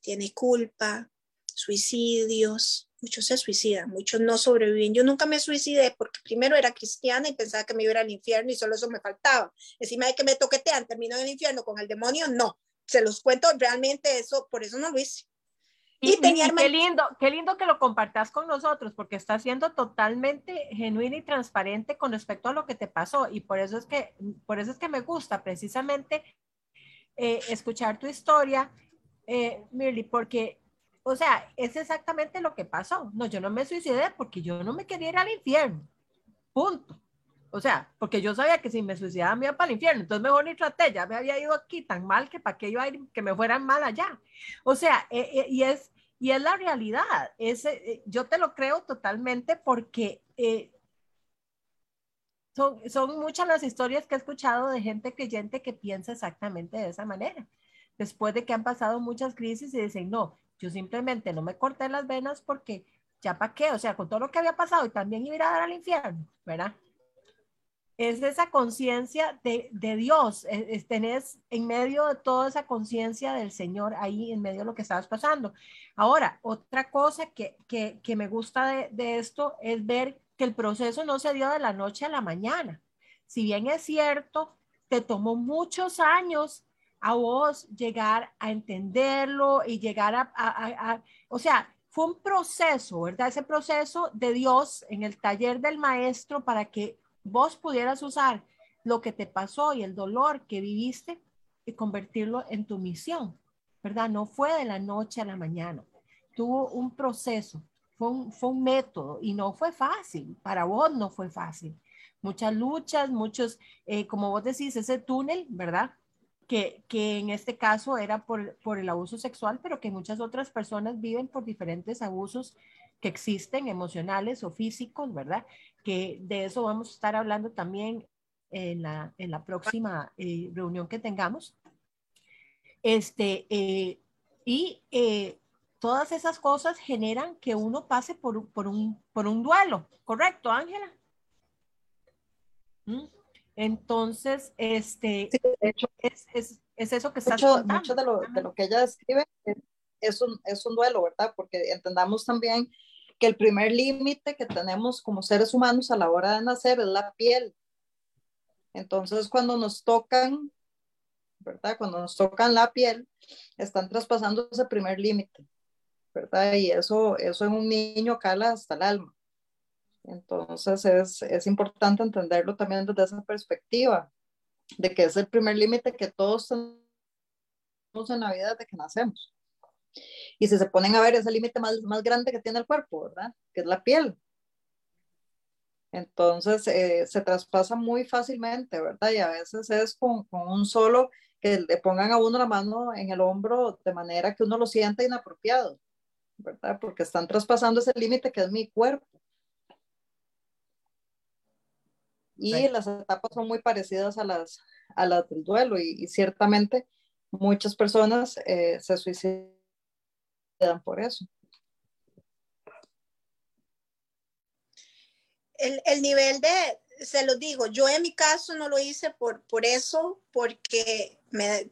tiene culpa, suicidios, muchos se suicidan, muchos no sobreviven. Yo nunca me suicidé porque primero era cristiana y pensaba que me iba al infierno y solo eso me faltaba. Encima de que me toquetean, termino en el infierno con el demonio, no. Se los cuento, realmente eso, por eso no lo hice. Y, tenía qué lindo, qué lindo que lo compartas con nosotros, porque está siendo totalmente genuino y transparente con respecto a lo que te pasó. Y por eso es que, por eso es que me gusta precisamente eh, escuchar tu historia, eh, Mirly, porque, o sea, es exactamente lo que pasó. No, yo no me suicidé porque yo no me quería ir al infierno. Punto. O sea, porque yo sabía que si me suicidaba me iba para el infierno, entonces mejor ni traté, ya me había ido aquí tan mal que para qué iba a ir, que me fueran mal allá. O sea, eh, eh, y, es, y es la realidad, es, eh, yo te lo creo totalmente porque son, son muchas las historias que he escuchado de gente creyente que piensa exactamente de esa manera. Después de que han pasado muchas crisis y dicen, no, yo simplemente no me corté las venas porque ya para qué, o sea, con todo lo que había pasado y también iba a dar al infierno, ¿verdad? es esa conciencia de, de, Dios, es, tenés en medio de toda esa conciencia del Señor ahí en medio de lo que estabas pasando. Ahora, otra cosa que, que, que me gusta de, de, esto es ver que el proceso no se dio de la noche a la mañana. Si bien es cierto, te tomó muchos años a vos llegar a entenderlo y llegar a, a, a o sea, fue un proceso, ¿verdad? Ese proceso de Dios en el taller del maestro para que vos pudieras usar lo que te pasó y el dolor que viviste y convertirlo en tu misión, ¿verdad? No fue de la noche a la mañana, tuvo un proceso, fue un, fue un método y no fue fácil, para vos no fue fácil. Muchas luchas, muchos, eh, como vos decís, ese túnel, ¿verdad? Que, que, en este caso era por, por, el abuso sexual, pero que muchas otras personas viven por diferentes abusos que existen, emocionales o físicos, ¿verdad? Que de eso vamos a estar hablando también en la, en la próxima eh, reunión que tengamos. Este, eh, y eh, todas esas cosas generan que uno pase por, por, un, por un duelo, ¿correcto, Ángela? ¿Mm? Entonces, este, hecho, es, es, es, eso que está mucho, mucho de, lo, de lo que ella describe es un, es un duelo, ¿verdad? Porque entendamos también que el primer límite que tenemos como seres humanos a la hora de nacer es la piel. Entonces, cuando nos tocan, ¿verdad? Cuando nos tocan la piel, están traspasando ese primer límite, ¿verdad? Y eso, eso en un niño cala hasta el alma. Entonces, es, es importante entenderlo también desde esa perspectiva, de que es el primer límite que todos tenemos en la vida desde que nacemos. Y si se ponen a ver, es el límite más, más grande que tiene el cuerpo, ¿verdad? Que es la piel. Entonces eh, se traspasa muy fácilmente, ¿verdad? Y a veces es con, con, un solo que le pongan a uno la mano en el hombro de manera que uno lo sienta inapropiado, ¿verdad? Porque están traspasando ese límite que es mi cuerpo. Y las etapas son muy parecidas a las, a las del duelo y, y ciertamente muchas personas eh, se suicidan por eso. El, el nivel de, se lo digo, yo en mi caso no lo hice por, por eso, porque me,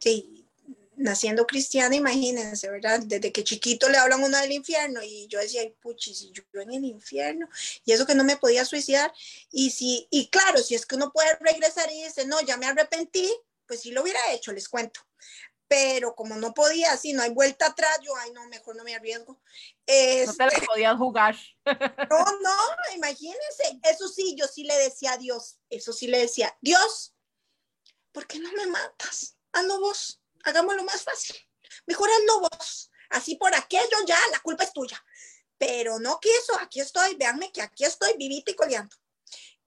naciendo cristiana, imagínense, ¿verdad? Desde que chiquito le hablan uno del infierno y yo decía, ay, puchi, si yo, en el infierno, y eso que no me podía suicidar, y si, y claro, si es que uno puede regresar y dice, no, ya me arrepentí, pues sí lo hubiera hecho, les cuento. Pero como no podía, si no hay vuelta atrás, yo, ay, no, mejor no me arriesgo. no te lo este podías jugar. <laughs> no, no, imagínense. Eso sí, yo sí le decía a Dios, eso sí le decía, Dios, ¿por qué no me matas? Hazlo vos hagámoslo más fácil. Mejor hazlo vos. Así por aquello ya, la culpa es tuya. Pero no quiso, aquí estoy, véanme que aquí estoy vivita y coleando.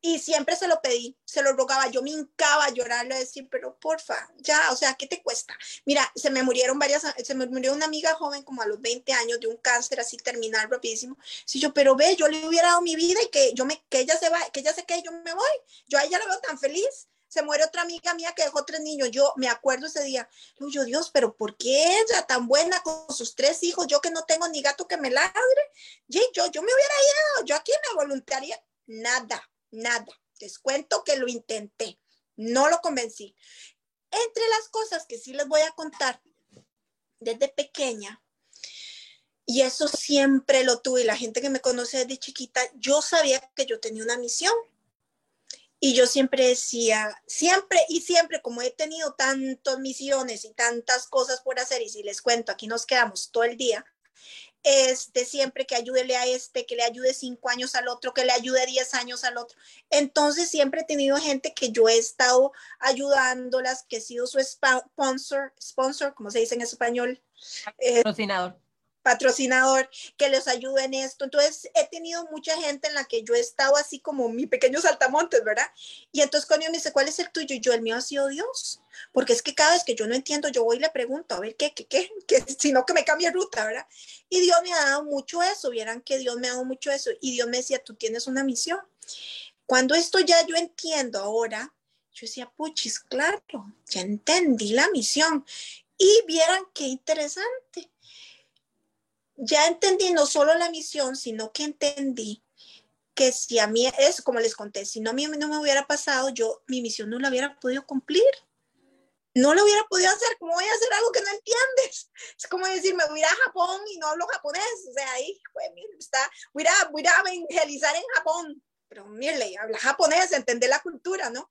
Y siempre se lo pedí, se lo rogaba, yo me hincaba a llorarle, a decir, pero porfa, ya, o sea, ¿qué te cuesta? Mira, se me murieron varias, se me murió una amiga joven como a los 20 años de un cáncer así terminal rapidísimo. Sí, yo, pero ve, yo le hubiera dado mi vida y que yo me, que ella se va, que ella se quede, yo me voy. Yo a ella la veo tan feliz se muere otra amiga mía que dejó tres niños. Yo me acuerdo ese día, yo, Dios, pero ¿por qué ella tan buena con sus tres hijos? Yo que no tengo ni gato que me ladre. Y yo, yo me hubiera ido, yo aquí me voluntaría. Nada, nada. Les cuento que lo intenté, no lo convencí. Entre las cosas que sí les voy a contar desde pequeña, y eso siempre lo tuve, y la gente que me conoce desde chiquita, yo sabía que yo tenía una misión y yo siempre decía, siempre y siempre, como he tenido tantas misiones y tantas cosas por hacer, y si les cuento, aquí nos quedamos todo el día, este, siempre que ayúdele a este, que le ayude cinco años al otro, que le ayude diez años al otro. Entonces siempre he tenido gente que yo he estado ayudándolas, que he sido su sponsor, sponsor, como se dice en español. Eh, Patrocinador que les ayude en esto. Entonces, he tenido mucha gente en la que yo he estado así como mi pequeño saltamontes, ¿verdad? Y entonces cuando me dice, ¿cuál es el tuyo? Y yo, el mío ha sido Dios. Porque es que cada vez que yo no entiendo, yo voy y le pregunto, a ver, ¿qué, qué, qué? <laughs> que sino que me cambie ruta, ¿verdad? Y Dios me ha dado mucho eso, vieran que Dios me ha dado mucho eso. Y Dios me decía, tú tienes una misión. Cuando esto ya yo entiendo ahora, yo decía, puchis, claro, ya entendí la misión. Y vieran qué interesante ya entendí no solo la misión, sino que entendí que si a mí, es como les conté, si no a mí no me hubiera pasado, yo mi misión no la hubiera podido cumplir. No lo hubiera podido hacer. ¿Cómo voy a hacer algo que no entiendes? <laughs> Es como decir, me voy a Japón y no hablo japonés. O sea, ahí, pues, está, voy a, voy a evangelizar en Japón. Pero mire, habla japonés, entender la cultura, ¿no?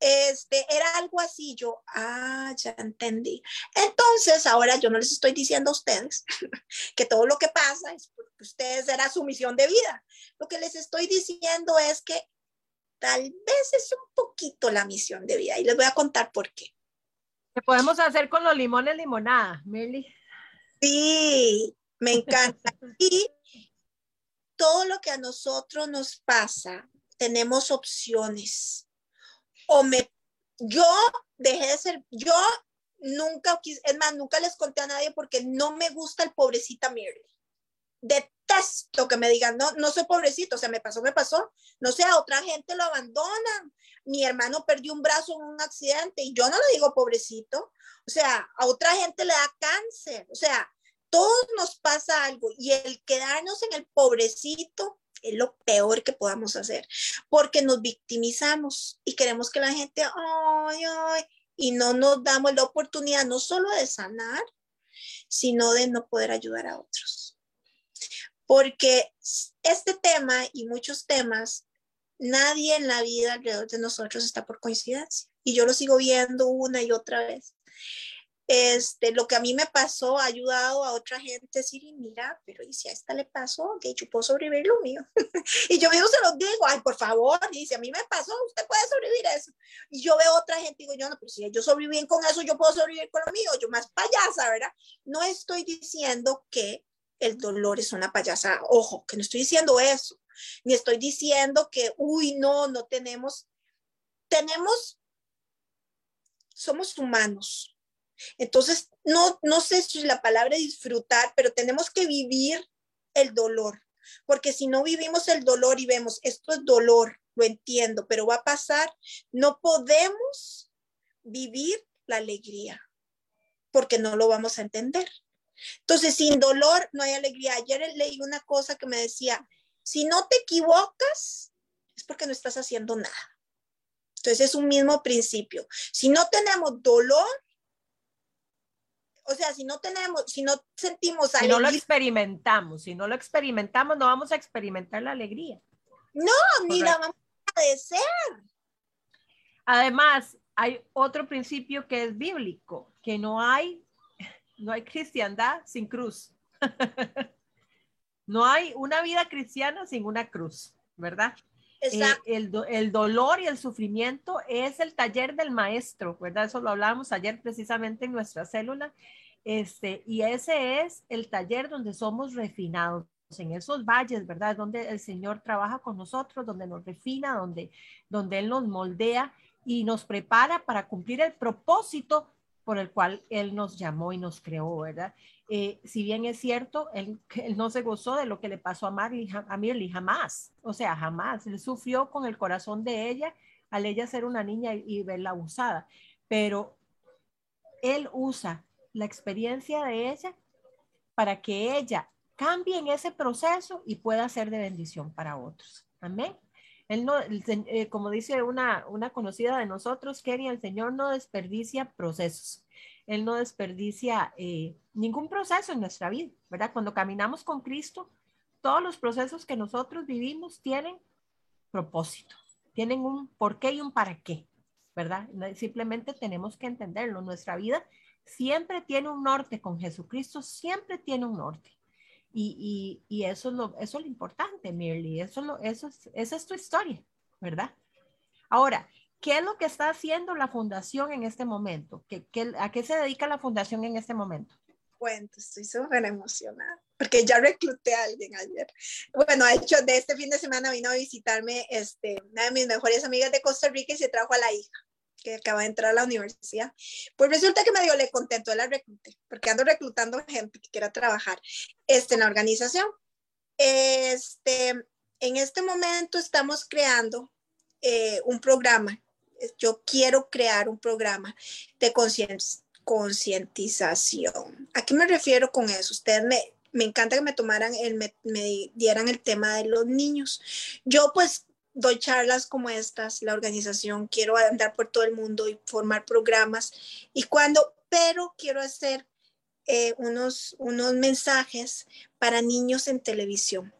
Este, era algo así, yo, ah, ya entendí. Entonces, ahora yo no les estoy diciendo a ustedes <laughs> que todo lo que pasa es porque ustedes era su misión de vida. Lo que les estoy diciendo es que tal vez es un poquito la misión de vida y les voy a contar por qué. ¿Qué podemos hacer con los limones limonada, Meli? Sí, me encanta. <laughs> y todo lo que a nosotros nos pasa, tenemos opciones o me, yo dejé de ser, yo nunca, es más, nunca les conté a nadie porque no me gusta el pobrecita Mary. Detesto que me digan, no, no soy pobrecito, o sea, me pasó, me pasó. No sé, a otra gente lo abandonan. Mi hermano perdió un brazo en un accidente y yo no le digo pobrecito. O sea, a otra gente le da cáncer. O sea, todos nos pasa algo y el quedarnos en el pobrecito es lo peor que podamos hacer, porque nos victimizamos y queremos que la gente, ay, ay, y no nos damos la oportunidad no solo de sanar, sino de no poder ayudar a otros. Porque este tema y muchos temas, nadie en la vida alrededor de nosotros está por coincidencia. Y yo lo sigo viendo una y otra vez este, lo que a mí me pasó ha ayudado a otra gente a decir, mira, pero ¿y si a esta le pasó? Que yo puedo sobrevivir lo mío. <laughs> y yo mismo se lo digo, ay, por favor, y si a mí me pasó, usted puede sobrevivir eso. Y yo veo otra gente y digo, yo no, pero si yo sobreviví con eso, yo puedo sobrevivir con lo mío, yo más payasa, ¿verdad? No estoy diciendo que el dolor es una payasa, ojo, que no estoy diciendo eso, ni estoy diciendo que, uy, no, no tenemos, tenemos, somos humanos, entonces, no, no sé si la palabra disfrutar, pero tenemos que vivir el dolor, porque si no vivimos el dolor y vemos, esto es dolor, lo entiendo, pero va a pasar, no podemos vivir la alegría, porque no lo vamos a entender. Entonces, sin dolor no hay alegría. Ayer leí una cosa que me decía, si no te equivocas, es porque no estás haciendo nada. Entonces es un mismo principio. Si no tenemos dolor, o sea, si no tenemos, si no sentimos alegría. Si no lo experimentamos, si no lo experimentamos, no vamos a experimentar la alegría. No, ni la vamos a desear. Además, hay otro principio que es bíblico, que no hay, no hay cristiandad sin cruz. <laughs> no hay una vida cristiana sin una cruz, ¿verdad? Eh, el, el, dolor y el sufrimiento es el taller del maestro, ¿verdad? Eso lo hablábamos ayer precisamente en nuestra célula. Este, y ese es el taller donde somos refinados en esos valles, ¿verdad? Donde el Señor trabaja con nosotros, donde nos refina, donde, donde Él nos moldea y nos prepara para cumplir el propósito por el cual Él nos llamó y nos creó, ¿verdad? Eh, si bien es cierto, él, él, no se gozó de lo que le pasó a, Marley, a Mirly, jamás, o sea, jamás. Él sufrió con el corazón de ella al ella ser una niña y, y verla abusada, pero él usa la experiencia de ella para que ella cambie en ese proceso y pueda ser de bendición para otros. Amén. Él no, eh, como dice una, una conocida de nosotros, Kenny, el Señor no desperdicia procesos. Él no desperdicia eh, ningún proceso en nuestra vida, ¿verdad? Cuando caminamos con Cristo, todos los procesos que nosotros vivimos tienen propósito, tienen un por qué y un para qué, ¿verdad? Simplemente tenemos que entenderlo. Nuestra vida siempre tiene un norte con Jesucristo, siempre tiene un norte. Y, y, eso, es lo, eso es lo importante, Mirly, eso, lo, eso es, esa es tu historia, ¿verdad? Ahora, ¿qué es lo que está haciendo la fundación en este momento? ¿Qué, qué, a qué se dedica la fundación en este momento? Cuento, estoy súper emocionada, porque ya recluté a alguien ayer. Bueno, de hecho, de este fin de semana vino a visitarme este, una de mis mejores amigas de Costa Rica y se trajo a la hija que acaba de entrar a la universidad. Pues resulta que me dio le contento la recluté, porque ando reclutando gente que quiera trabajar este, en la organización. Este, en este momento estamos creando eh, un programa. Yo quiero crear un programa de concientización. ¿A qué me refiero con eso? Ustedes me, me encanta que me tomaran, el, me dieran el tema de los niños. Yo pues doy charlas como estas, la organización, quiero andar por todo el mundo y formar programas. Y cuando, pero quiero hacer eh, unos, unos mensajes para niños en televisión.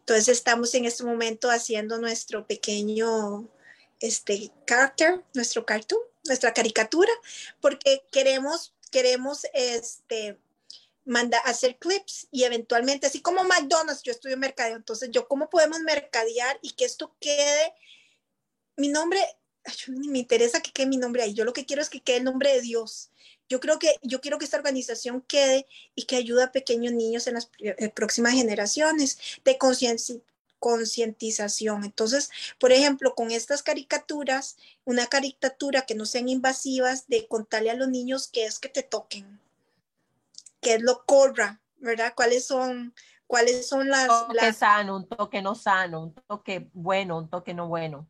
Entonces estamos en este momento haciendo nuestro pequeño este character, nuestro cartoon, nuestra caricatura, porque queremos, queremos este, manda hacer clips y eventualmente, así como McDonald's, yo estudio mercadeo, entonces yo, ¿cómo podemos mercadear y que esto quede? Mi nombre, ni me interesa que quede mi nombre ahí, yo lo que quiero es que quede el nombre de Dios. Yo creo que, yo quiero que esta organización quede y que ayude a pequeños niños en las eh, próximas generaciones de concientización. Entonces, por ejemplo, con estas caricaturas, una caricatura que no sean invasivas, de contarle a los niños que es que te toquen qué es lo corra, ¿verdad? ¿Cuáles son, cuáles son las... Un toque sano, un toque no sano, un toque bueno, un toque no bueno.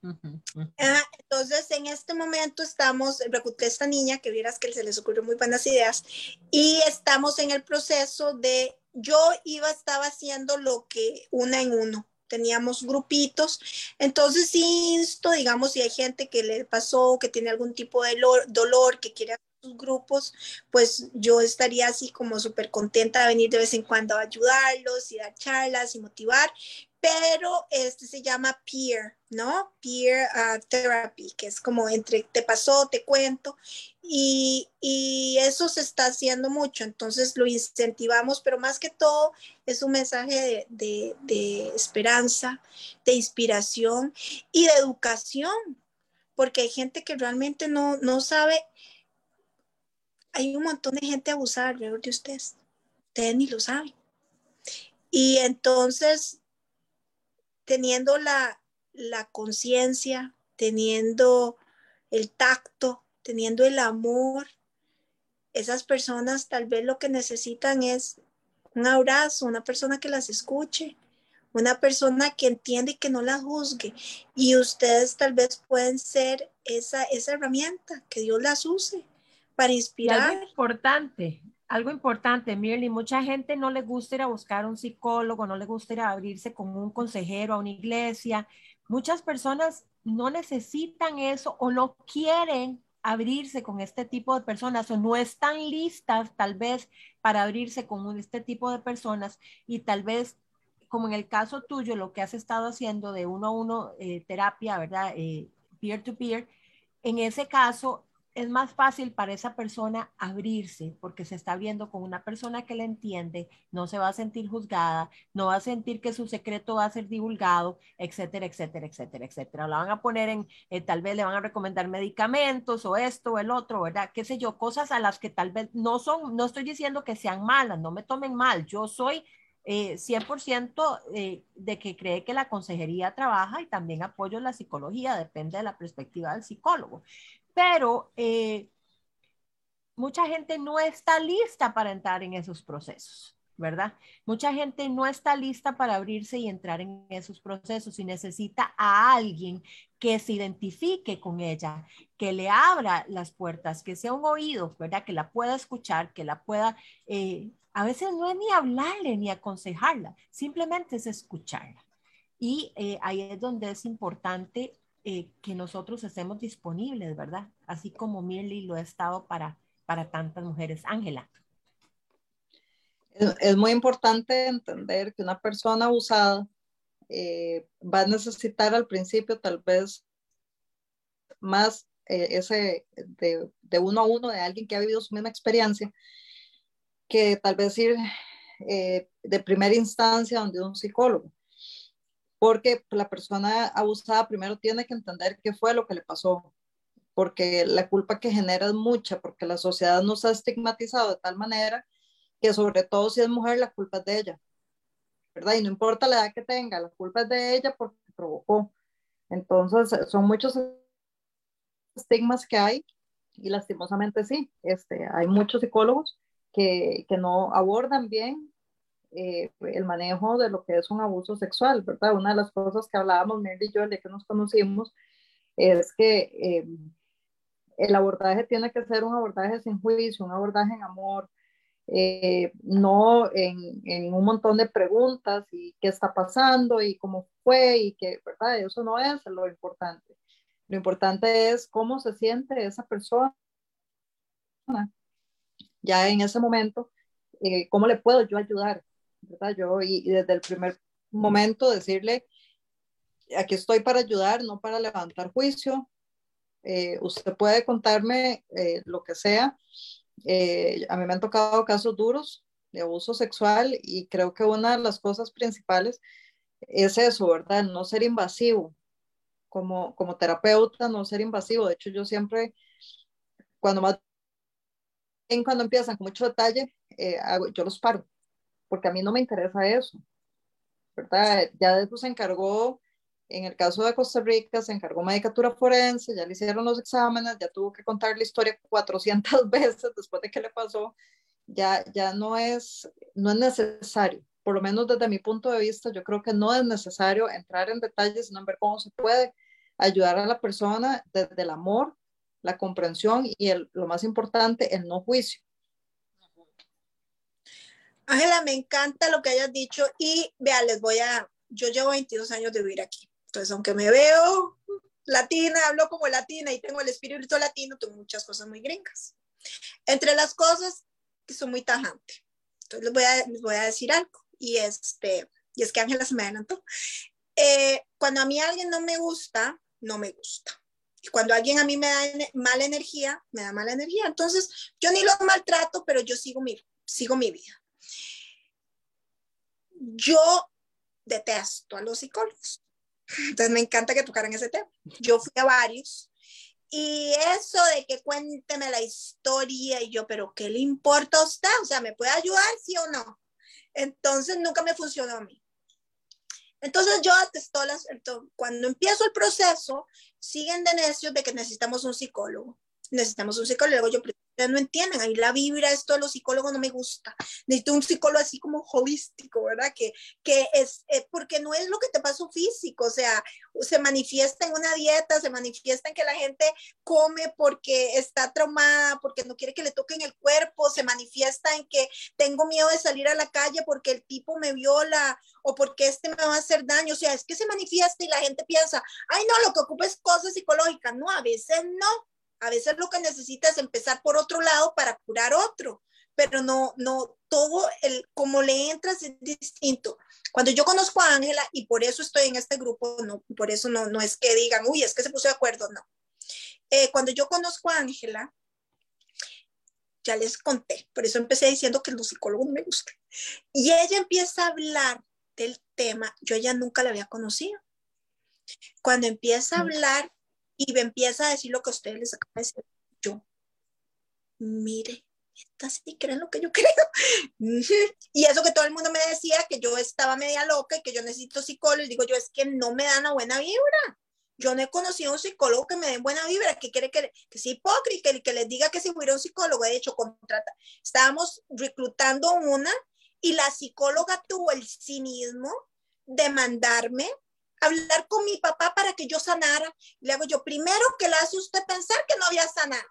entonces, en este momento estamos, recluté a esta niña, que vieras que se les ocurrió muy buenas ideas, y estamos en el proceso de, yo iba, estaba haciendo lo que una en uno, teníamos grupitos. Entonces, insto, digamos, si hay gente que le pasó, que tiene algún tipo de dolor, dolor que quiere grupos, pues yo estaría así como súper contenta de venir de vez en cuando a ayudarlos y dar charlas y motivar, pero este se llama peer, ¿no? Peer uh, therapy, que es como entre te pasó, te cuento, y, y, eso se está haciendo mucho, entonces lo incentivamos, pero más que todo es un mensaje de, de, de esperanza, de inspiración y de educación, porque hay gente que realmente no, no sabe hay un montón de gente abusada alrededor de ustedes. Ustedes ni lo saben. Y entonces, teniendo la, la conciencia, teniendo el tacto, teniendo el amor, esas personas tal vez lo que necesitan es un abrazo, una persona que las escuche, una persona que entiende y que no las juzgue. Y ustedes tal vez pueden ser esa, esa herramienta, que Dios las use para inspirar. algo importante, algo importante, Mirly, mucha gente no le gusta ir a buscar un psicólogo, no le gusta ir a abrirse con un consejero a una iglesia. Muchas personas no necesitan eso o no quieren abrirse con este tipo de personas o no están listas tal vez para abrirse con este tipo de personas y tal vez como en el caso tuyo, lo que has estado haciendo de uno a uno eh, terapia, ¿verdad? Eh, peer to peer, en ese caso es más fácil para esa persona abrirse porque se está viendo con una persona que le entiende, no se va a sentir juzgada, no va a sentir que su secreto va a ser divulgado, etcétera, etcétera, etcétera, etcétera. La van a poner en, eh, tal vez le van a recomendar medicamentos o esto o el otro, ¿verdad? Qué sé yo, cosas a las que tal vez no son, no estoy diciendo que sean malas, no me tomen mal, yo soy 100% eh, eh, de que cree que la consejería trabaja y también apoyo la psicología, depende de la perspectiva del psicólogo pero eh, mucha gente no está lista para entrar en esos procesos, ¿verdad? Mucha gente no está lista para abrirse y entrar en esos procesos y necesita a alguien que se identifique con ella, que le abra las puertas, que sea un oído, ¿verdad? Que la pueda escuchar, que la pueda... Eh, a veces no es ni hablarle ni aconsejarla, simplemente es escucharla. Y eh, ahí es donde es importante eh, que nosotros estemos disponibles, ¿verdad? Así como Mirly lo ha estado para, para tantas mujeres. Ángela. Es, muy importante entender que una persona abusada eh, va a necesitar al principio tal vez más eh, ese de, de, uno a uno de alguien que ha vivido su misma experiencia que tal vez ir de primera instancia donde un psicólogo porque la persona abusada primero tiene que entender qué fue lo que le pasó, porque la culpa que genera es mucha, porque la sociedad nos ha estigmatizado de tal manera que sobre todo si es mujer, la culpa es de ella, ¿verdad? Y no importa la edad que tenga, la culpa es de ella porque provocó. Entonces, son muchos estigmas que hay y lastimosamente sí, este, hay muchos psicólogos que, que no abordan bien eh, el manejo de lo que es un abuso sexual, ¿verdad? Una de las cosas que hablábamos Mary y yo de que nos conocimos es que eh, el abordaje tiene que ser un abordaje sin juicio, un abordaje en amor, eh, no en, en, un montón de preguntas y qué está pasando y cómo fue y que, ¿verdad? Eso no es lo importante. Lo importante es cómo se siente esa persona ya en ese momento, cómo le puedo yo ayudar, ¿verdad? Yo, y, desde el primer momento decirle, aquí estoy para ayudar, no para levantar juicio. Eh, usted puede contarme eh, lo que sea. Eh, a mí me han tocado casos duros de abuso sexual y creo que una de las cosas principales es eso, ¿verdad? No ser invasivo. Como, como terapeuta, no ser invasivo. De hecho, yo siempre, cuando más cuando empiezan con mucho detalle, yo los paro porque a mí no me interesa eso, ¿verdad? Ya de eso se encargó, en el caso de Costa Rica, se encargó Medicatura Forense, ya le hicieron los exámenes, ya tuvo que contar la historia 400 <laughs> veces después de que le pasó, ya, ya no, es, no es necesario, por lo menos desde mi punto de vista, yo creo que no es necesario entrar en detalles, sino en ver cómo se puede ayudar a la persona desde el amor, la comprensión y el, lo más importante, el no juicio. Ángela, me encanta lo que hayas dicho y vea, les voy a, yo llevo 22 años de vivir aquí, entonces aunque me veo latina, hablo como latina y tengo el espíritu latino, tengo muchas cosas muy gringas. Entre las cosas que son muy tajantes. Entonces les voy a, les voy a decir algo y, este, y es que Ángela se me adelantó. Eh, cuando a mí alguien no me gusta, no me gusta. Cuando alguien a mí me da mala energía, me da mala energía. Entonces, yo ni lo maltrato, pero yo sigo mi, sigo mi vida yo detesto a los psicólogos. Entonces me encanta que tocaran ese tema. Yo fui a varios y eso de que cuénteme la historia y yo, pero ¿qué le importa a usted? O sea, ¿me puede ayudar, sí o no? Entonces nunca me funcionó a mí. Entonces yo atesto las, cuando empiezo el proceso, siguen de necios de que necesitamos un psicólogo. Necesitamos un psicólogo. Yo no entienden, ahí la vibra, esto de los psicólogos no me gusta. Necesito un psicólogo así como holístico, ¿verdad? Que, que es, eh, porque no es lo que te pasó físico, o sea, se manifiesta en una dieta, se manifiesta en que la gente come porque está traumada, porque no quiere que le toquen el cuerpo, se manifiesta en que tengo miedo de salir a la calle porque el tipo me viola o porque este me va a hacer daño, o sea, es que se manifiesta y la gente piensa, ay no, lo que ocupa es cosas psicológicas, no, a veces no, a veces lo que necesita es empezar por otro lado para curar otro, pero no, no, todo el, como le entras es distinto. Cuando yo conozco a Ángela, y por eso estoy en este grupo, no, por eso no, no es que digan, uy, es que se puso de acuerdo, no. Eh, cuando yo conozco a Ángela, ya les conté, por eso empecé diciendo que los psicólogos no me gustan. Y ella empieza a hablar del tema, yo ya nunca la había conocido. Cuando empieza a hablar y me empieza a decir lo que ustedes les acaban de decir, yo, mire, estas sí creen lo que yo <laughs> creo. <laughs> Y eso que todo el mundo me decía, que yo estaba media loca y que yo necesito psicólogo, digo yo, es que no me dan la buena vibra. Yo no he conocido a un psicólogo que me dé buena vibra, que quiere que, que sea hipócrita, que, que les diga que si fuera un psicólogo, de hecho, contrata. Estábamos reclutando una y la psicóloga tuvo el cinismo de mandarme hablar con mi papá para que yo sanara. Le hago yo, primero que le hace usted pensar que no había sanado.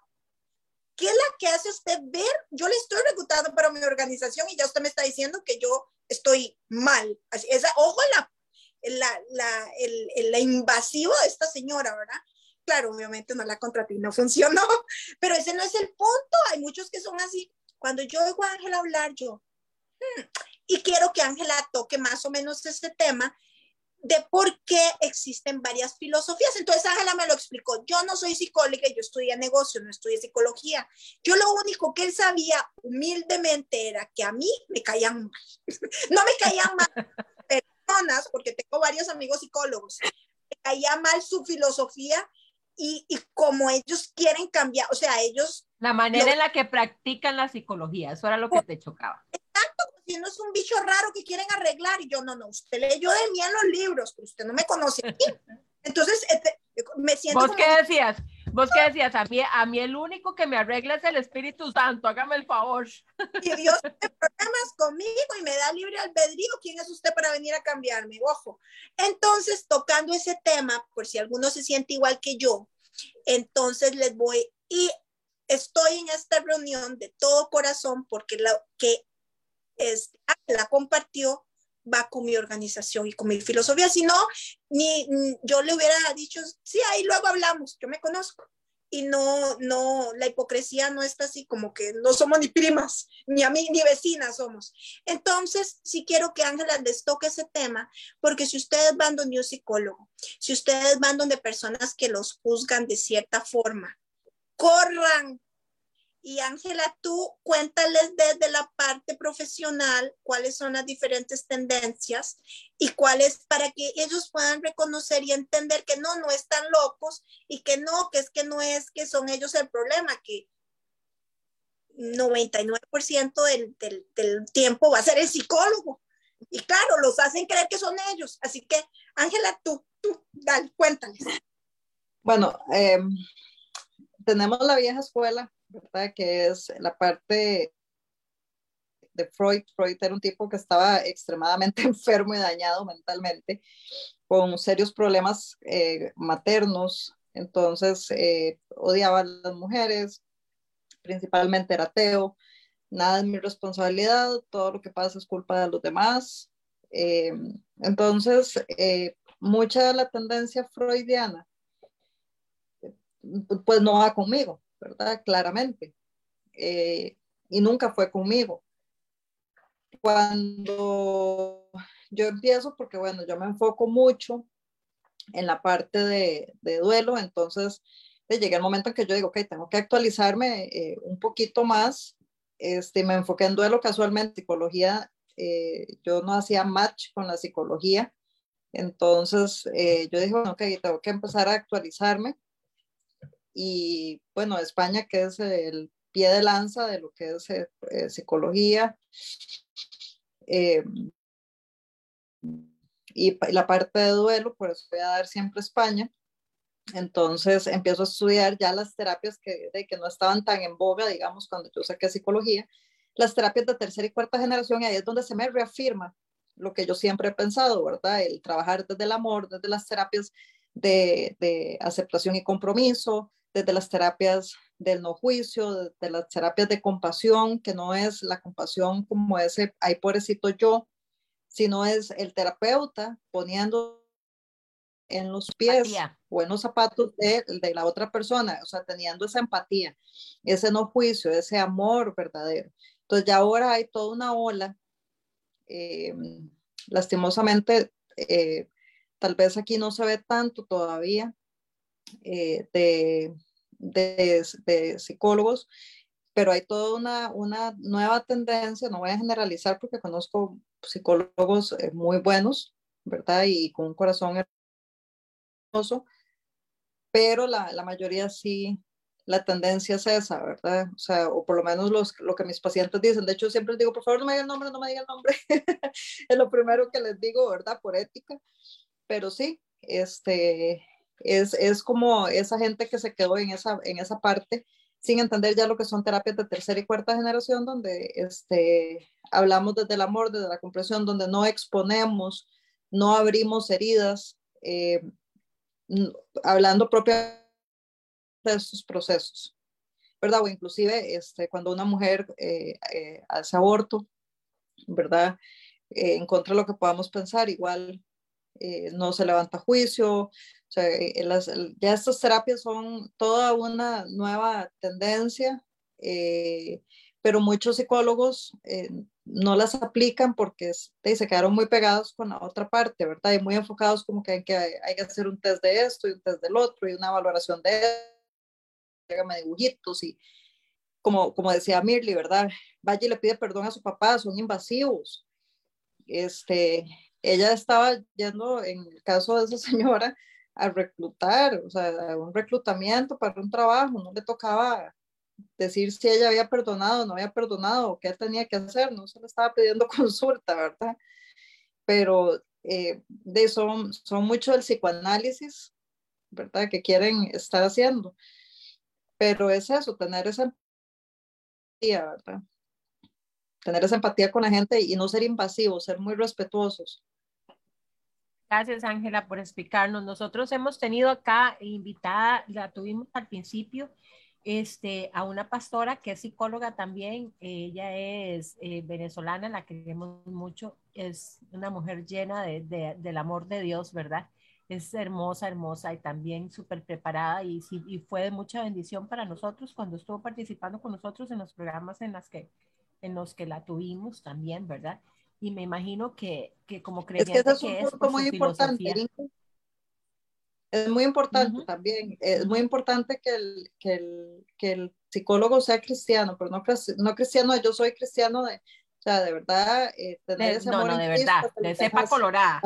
¿Qué es la que hace usted ver? Yo le estoy reclutando para mi organización y ya usted me está diciendo que yo estoy mal. Así, esa, ojo la, la, la, el, la invasivo de esta señora, ¿verdad? Claro, obviamente no la contraté, no <laughs> funcionó, pero ese no es el punto. Hay muchos que son así. Cuando yo oigo a Ángela hablar, yo, hmm, y quiero que Ángela toque más o menos este tema de por qué existen varias filosofías. Entonces Ángela me lo explicó. Yo no soy psicóloga, yo estudié negocio, no estudié psicología. Yo lo único que él sabía humildemente era que a mí me caían mal. <laughs> no me caían mal <laughs> personas, porque tengo varios amigos psicólogos, me caía mal su filosofía y, y como ellos quieren cambiar, o sea, ellos... La manera en la que practican la psicología, eso era lo que te chocaba. No es un bicho raro que quieren arreglar. Y yo, no, no, usted leyó de mí en los libros, pero usted no me conoce a mí. Entonces, este, me siento. ¿Vos qué decías? ¿Vos qué decías? A mí, a mí el único que me arregla es el Espíritu Santo, hágame el favor. Y Dios tiene problemas conmigo y me da libre albedrío. ¿Quién es usted para venir a cambiarme? Ojo. Entonces, tocando ese tema, por si alguno se siente igual que yo, entonces les voy y estoy en esta reunión de todo corazón porque lo que es, la compartió, va con mi organización y con mi filosofía. Si no, ni yo le hubiera dicho, sí, ahí luego hablamos, yo me conozco. Y no, no, la hipocresía no está así como que no somos ni primas, ni a mí, ni vecinas somos. Entonces, sí quiero que Ángela les toque ese tema, porque si ustedes van donde un psicólogo, si ustedes van donde personas que los juzgan de cierta forma, corran, y Ángela, tú cuéntales desde la parte profesional cuáles son las diferentes tendencias y cuáles para que ellos puedan reconocer y entender que no, no están locos y que no, que es que no es que son ellos el problema, que 99% del, del, del tiempo va a ser el psicólogo. Y claro, los hacen creer que son ellos. Así que, Ángela, tú, tú, dale, cuéntales. Bueno, eh, tenemos la vieja escuela Que es la parte de Freud. Freud era un tipo que estaba extremadamente <laughs> enfermo y dañado mentalmente, con serios problemas eh, maternos, entonces eh, odiaba a las mujeres, principalmente era ateo, nada es mi responsabilidad, todo lo que pasa es culpa de los demás. Eh, entonces, mucha de la tendencia freudiana, pues no va conmigo, ¿verdad? Claramente. Eh, y nunca fue conmigo. Cuando yo empiezo, porque bueno, yo me enfoco mucho en la parte de, duelo, entonces eh, llegué el momento en que yo digo, ok, tengo que actualizarme eh, un poquito más. Este, me enfoqué en duelo casualmente, psicología, yo no hacía match con la psicología, entonces yo dije, bueno, ok, tengo que empezar a actualizarme y bueno, España que es el pie de lanza de lo que es eh, eh, psicología. Eh, y la parte de duelo, por eso voy a dar siempre España. Entonces empiezo a estudiar ya las terapias que, de, que no estaban tan en boga, digamos, cuando yo saqué psicología, las terapias de tercera y cuarta generación, y ahí es donde se me reafirma lo que yo siempre he pensado, ¿verdad? El trabajar desde el amor, desde las terapias de, de aceptación y compromiso, desde las terapias del no juicio, desde las terapias de compasión, que no es la compasión como ese, ay, pobrecito yo, sino es el terapeuta poniendo en los pies o en los zapatos de, de, la otra persona, o sea, teniendo esa empatía, ese no juicio, ese amor verdadero. Entonces ya ahora hay toda una ola, eh, lastimosamente, eh, tal vez aquí no se ve tanto todavía, eh, de, de, de, psicólogos, pero hay toda una, una, nueva tendencia, no voy a generalizar porque conozco psicólogos eh, muy buenos, ¿verdad? Y con un corazón hermoso, pero la, la, mayoría sí, la tendencia es esa, ¿verdad? O sea, o por lo menos los, lo que mis pacientes dicen. De hecho, siempre les digo, por favor, no me digan el nombre, no me digan el nombre. <laughs> es lo primero que les digo, ¿verdad? Por ética. Pero sí, este, es, es como esa gente que se quedó en esa, en esa parte sin entender ya lo que son terapias de tercera y cuarta generación, donde este, hablamos desde el amor, desde la comprensión, donde no exponemos, no abrimos heridas, eh, hablando propiamente de estos procesos, ¿verdad? O inclusive este, cuando una mujer eh, eh, hace aborto, ¿verdad? en contra de lo que podamos pensar, igual no se levanta juicio, o sea, eh, las, ya estas terapias son toda una nueva tendencia, eh, pero muchos psicólogos eh, no las aplican porque se quedaron muy pegados con la otra parte, ¿verdad? Y muy enfocados como que hay, que hay que hacer un test de esto y un test del otro y una valoración de esto, dibujitos y como, como decía Mirly, ¿verdad? Y le pide perdón a su papá, son invasivos. Este, ella estaba yendo, en el caso de esa <laughs> señora, a reclutar, o sea, un reclutamiento para un trabajo, no le tocaba decir si ella había perdonado o no había perdonado o qué tenía que hacer, no se le estaba pidiendo <laughs> consulta, ¿verdad? Pero eh, de son, son mucho del psicoanálisis, ¿verdad? Que quieren estar haciendo. Pero es eso, tener esa empatía, ¿verdad? Tener esa empatía con la gente y no ser invasivos, ser muy respetuosos. Gracias, Ángela, por explicarnos. Nosotros hemos tenido acá invitada, la tuvimos al principio, este, a una pastora que es psicóloga también. Ella es eh, venezolana, la queremos mucho. Es una mujer llena de, de, del amor de Dios, ¿verdad? Es hermosa, hermosa y también súper preparada y, y fue de mucha bendición para nosotros cuando estuvo participando con nosotros en los programas en, las que, en los que la tuvimos también, ¿verdad? Y me imagino que, que como creyente es que, es, que es muy importante. Es muy importante también, es muy importante que el, que, el, que el psicólogo sea cristiano, pero no, no cristiano, yo soy cristiano de, o sea, de verdad, eh, tener ese amor no, de verdad, de cepa colorada.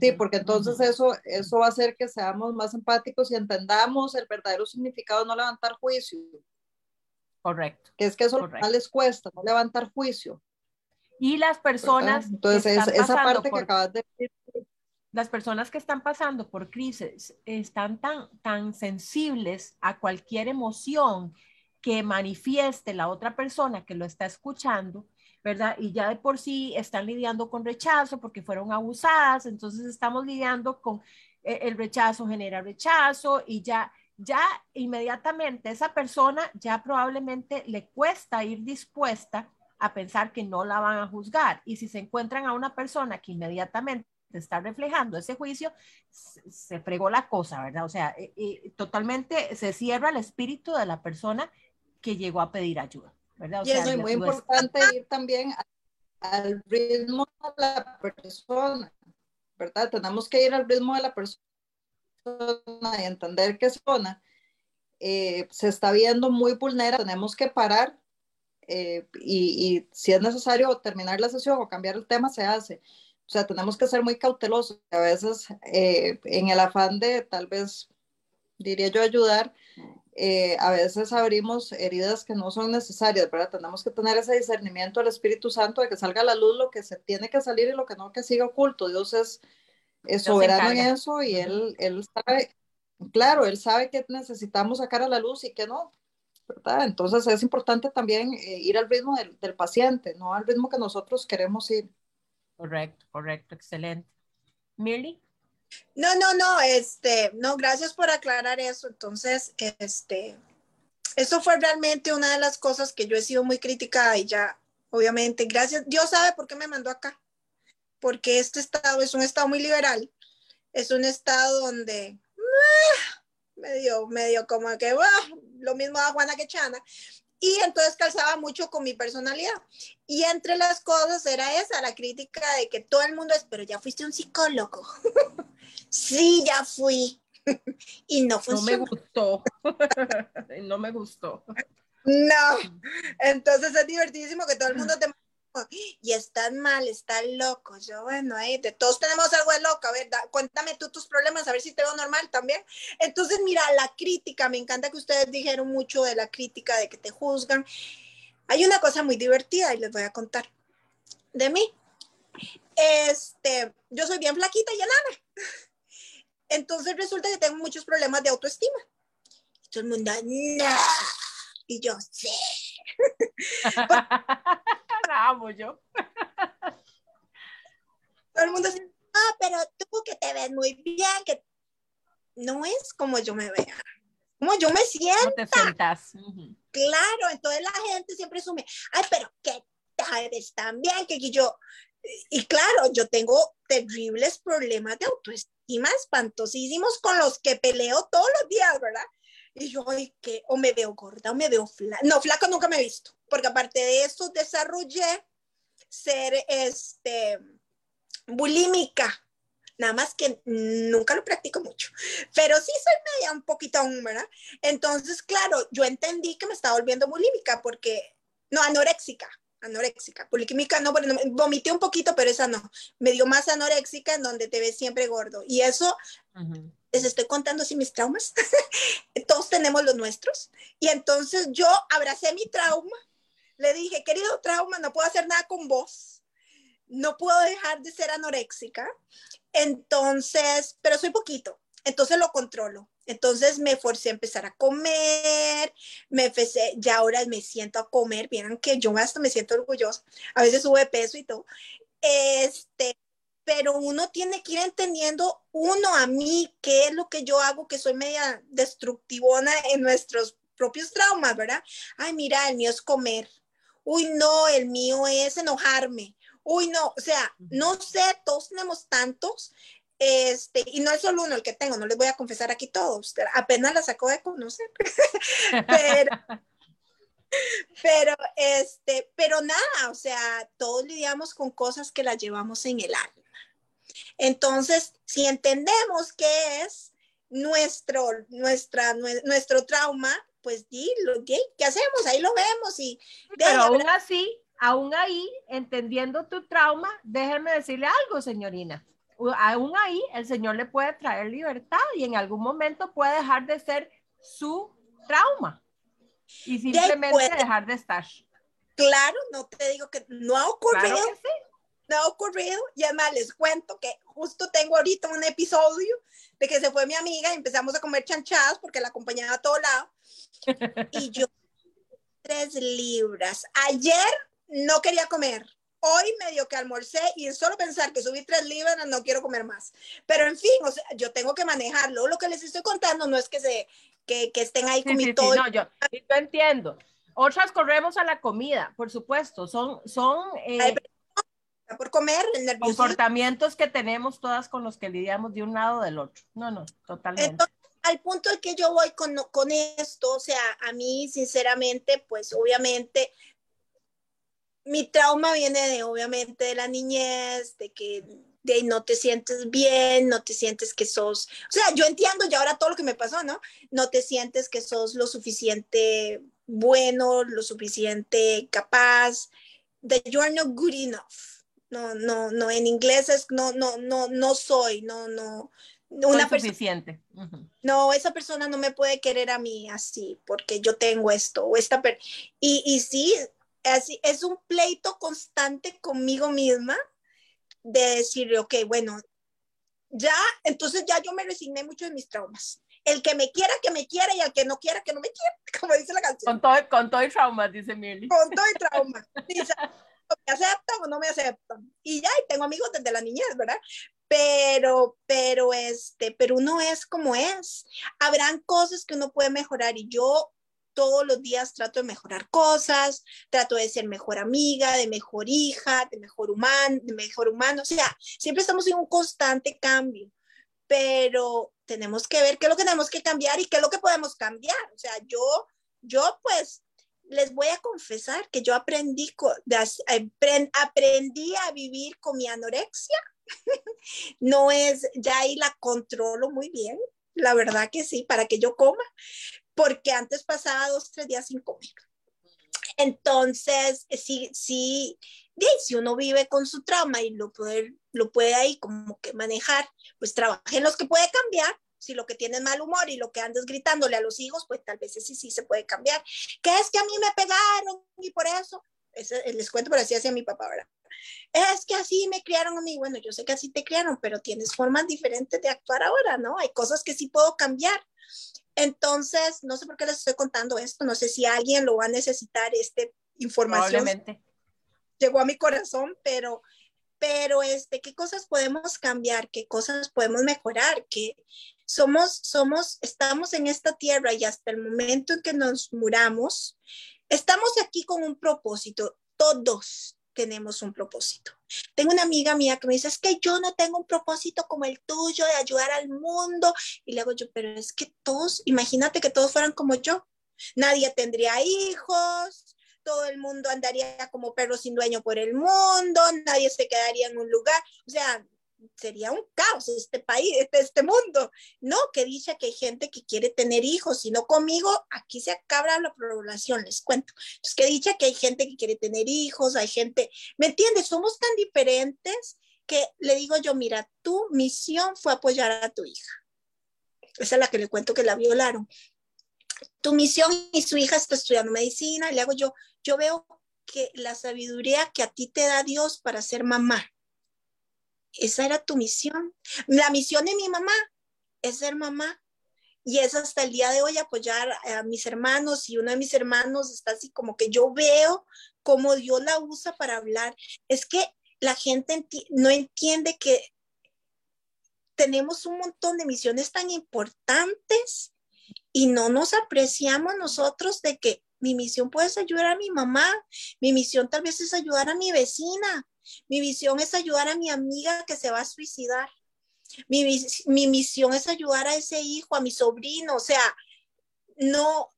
Sí, porque entonces eso, eso va a hacer que seamos más empáticos y entendamos el verdadero significado de no levantar juicio. Correcto. Que es que eso les cuesta, no levantar juicio. Y las personas. Entonces, esa parte que acabas de. Las personas que están pasando por crisis están tan, tan sensibles a cualquier emoción que manifieste la otra persona que lo está escuchando, ¿verdad? Y ya de por sí están lidiando con rechazo porque fueron abusadas, entonces estamos lidiando con eh, el rechazo genera rechazo y ya ya inmediatamente esa persona ya probablemente le cuesta ir dispuesta a pensar que no la van a juzgar. Y si se encuentran a una persona que inmediatamente está reflejando ese juicio, se fregó la cosa, ¿verdad? O sea, eh, eh, totalmente se cierra el espíritu de la persona que llegó a pedir ayuda, ¿verdad? O y es muy importante ir también al ritmo de la persona, ¿verdad? Tenemos que ir al ritmo de la persona y entender que esa persona eh, se está viendo muy vulnerable, tenemos que parar eh, y, si es necesario terminar la sesión o cambiar el tema, se hace. O sea, tenemos que ser muy cautelosos. A veces, eh, en el afán de tal vez, diría yo, ayudar, eh, a veces abrimos heridas que no son necesarias, ¿verdad? Tenemos que tener ese discernimiento del Espíritu Santo de que salga a la luz lo que se tiene que salir y lo que no que siga oculto. Dios es, es soberano en eso y él, él sabe claro, él sabe que necesitamos sacar a la luz y que no, ¿verdad? Entonces es importante también eh, ir al ritmo del, del, paciente, no al ritmo que nosotros queremos ir. Correcto, correcto, excelente. Milly. No, no, no, este, no, gracias por aclarar eso. Entonces, este, eso fue realmente una de las cosas que yo he sido muy criticada y ya, obviamente, gracias, Dios sabe por qué me mandó acá, porque este estado es un estado muy liberal, es un estado donde ah, medio, medio como que ah, lo mismo a Juana que Chana, y entonces calzaba mucho con mi personalidad. Y entre las cosas era esa, la crítica de que todo el mundo es, pero ya fuiste un psicólogo. <laughs> sí, ya fui. <laughs> y no funcionó. No me gustó. <laughs> no me gustó. No. Entonces es divertidísimo que todo el mundo te <gasps> y están mal, están locos. Yo, bueno, ahí de todos tenemos algo de loco. A ver, cuéntame tú tus problemas, a ver si te veo normal también. Entonces, mira, la crítica, me encanta que ustedes dijeron mucho de la crítica, de que te juzgan. Hay una cosa muy divertida y les voy a contar de mí. Este, yo soy bien flaquita y enana. <laughs> Entonces resulta que tengo muchos problemas de autoestima. Y todo el mundo, no. Y yo, sí. <laughs> amo yo. Todo el mundo dice, ah, pero tú que te ves muy bien, que no es como yo me vea, como yo me siento. te sientas. Claro, entonces la gente siempre asume, ay, pero que te ves tan bien, que yo, y claro, yo tengo terribles problemas de autoestima espantosísimos con los que peleo todos los días, ¿verdad? Y yo, ay, que o me veo gorda o me veo flaca. No, flaca nunca me he visto, porque aparte de eso desarrollé ser este bulímica. Nada más que nunca lo practico mucho, pero sí soy media un poquito, ¿verdad? Entonces, claro, yo entendí que me estaba volviendo bulímica porque, no, anoréxica, anoréxica, bulímica no, vomité un poquito, pero esa no, me dio más anoréxica en donde te ves siempre gordo. Y eso, les estoy contando así mis traumas, <laughs> todos tenemos los nuestros. Y entonces yo abracé mi trauma, le dije, querido trauma, no puedo hacer nada con vos, no puedo dejar de ser anoréxica, entonces, pero soy poquito, entonces lo controlo. Entonces me forcé a empezar a comer, me empecé, ya ahora me siento a comer, vieron que yo hasta me siento orgullosa, a veces sube peso y todo. Este, pero uno tiene que ir entendiendo uno a mí qué es lo que yo hago, que soy media destructivona en nuestros propios traumas, ¿verdad? Ay, mira, el mío es comer. Uy, no, el mío es enojarme. Uy, no, o sea, no sé, todos tenemos tantos, este, y no es solo uno el que tengo, no les voy a confesar aquí todos, apenas la sacó de conocer, <laughs> pero, <laughs> pero, este, pero nada, o sea, todos lidiamos con cosas que las llevamos en el alma. Entonces, si entendemos qué es nuestro, nuestra, nuestro trauma, pues dilo, ¿qué hacemos? Ahí lo vemos y... Pero aún así, aún ahí, entendiendo tu trauma, déjenme decirle algo, señorina. Aún ahí, el Señor le puede traer libertad y en algún momento puede dejar de ser su trauma y simplemente dejar de estar. Claro, no te digo que no ha ocurrido. Claro que sí ha ocurrido y además les cuento que justo tengo ahorita un episodio de que se fue mi amiga y empezamos a comer chanchadas porque la acompañaba a todo lado <laughs> y yo tres libras. Ayer no quería comer. Hoy medio que almorcé y solo pensar que subí tres libras no quiero comer más. Pero en fin, o sea, yo tengo que manejarlo. Lo que les estoy contando no es que se que, que estén ahí sí, todo. no, yo, yo, entiendo. Otras corremos a la comida, por supuesto. Son, son eh, por comer, el nerviosismo. Comportamientos que tenemos todas con los que lidiamos de un lado o del otro. No, no, totalmente. Entonces, al punto de que yo voy con, con esto, o sea, a mí, sinceramente, pues obviamente mi trauma viene de, obviamente, de la niñez, de que de no te sientes bien, no te sientes que sos, o sea, yo entiendo ya ahora todo lo que me pasó, ¿no? No te sientes que sos lo suficiente bueno, lo suficiente capaz, that you are not good enough no, no, no, en inglés es no, no, no, no soy, no, no. Una suficiente. No, esa persona no me puede querer a mí así porque yo tengo esto o esta y, y sí, así, es un pleito constante conmigo misma de decir, ok, bueno, ya, entonces ya yo me resigné mucho de mis traumas. El que me quiera, que me quiera, y el que no quiera, que no me quiera, <laughs> como dice la canción. Con todo, con todo el trauma, dice Milly. Con todo el trauma. ¿Me aceptan o no me aceptan? Y ya, y tengo amigos desde la niñez, ¿verdad? Pero, pero, este, pero uno es como es. Habrán cosas que uno puede mejorar y yo todos los días trato de mejorar cosas, trato de ser mejor amiga, de mejor hija, de mejor humano, de mejor humano, o sea, siempre estamos en un constante cambio, pero tenemos que ver qué es lo que tenemos que cambiar y qué es lo que podemos cambiar. O sea, yo, yo pues les voy a confesar que yo aprendí, aprendí a vivir con mi anorexia. <laughs> no es, ya ahí la controlo muy bien, la verdad que sí, para que yo coma, porque antes pasaba dos, tres días sin comer. Entonces, sí, sí, si uno vive con su trauma y lo puede, lo puede ahí como que manejar, pues trabaje en los que puede cambiar. Si lo que tiene es mal humor y lo que andas gritándole a los hijos, pues tal vez sí, sí se puede cambiar. Que es que a mí me pegaron y por eso, les cuento, pero así hacía mi papá, ¿verdad? Es que así me criaron a mí. Bueno, yo sé que así te criaron, pero tienes formas diferentes de actuar ahora, ¿no? Hay cosas que sí puedo cambiar. Entonces, no sé por qué les estoy contando esto, no sé si alguien lo va a necesitar, esta información. Probablemente. Llegó a mi corazón, pero, pero este, ¿qué cosas podemos cambiar? ¿Qué cosas podemos mejorar? Que somos, somos, estamos en esta tierra y hasta el momento en que nos muramos, estamos aquí con un propósito, todos, tenemos un propósito. Tengo una amiga mía que me dice, es que yo no tengo un propósito como el tuyo de ayudar al mundo. Y le hago yo, pero es que todos, imagínate que todos fueran como yo. Nadie tendría hijos, todo el mundo andaría como perro sin dueño por el mundo, nadie se quedaría en un lugar. O sea, sería un caos este país, este, este mundo. No, que dice que hay gente que quiere tener hijos, y no conmigo, aquí se acaba la población, les cuento. Entonces, que dice que hay gente que quiere tener hijos, hay gente, ¿me entiendes? Somos tan diferentes que le digo yo, mira, tu misión fue apoyar a tu hija. Esa es la que le cuento que la violaron. Tu misión y su hija está estudiando medicina, le hago yo, yo veo que la sabiduría que a ti te da Dios para ser mamá, esa era tu misión. La misión de mi mamá es ser mamá. Y es hasta el día de hoy apoyar a mis hermanos y uno de mis hermanos está así como que yo veo cómo Dios la usa para hablar. Es que la gente no entiende que tenemos un montón de misiones tan importantes y no nos apreciamos nosotros de que mi misión puede ayudar a mi mamá, mi misión tal vez es ayudar a mi vecina, mi visión es ayudar a mi amiga que se va a suicidar. Mi, mi misión es ayudar a ese hijo, a mi sobrino. O sea, no,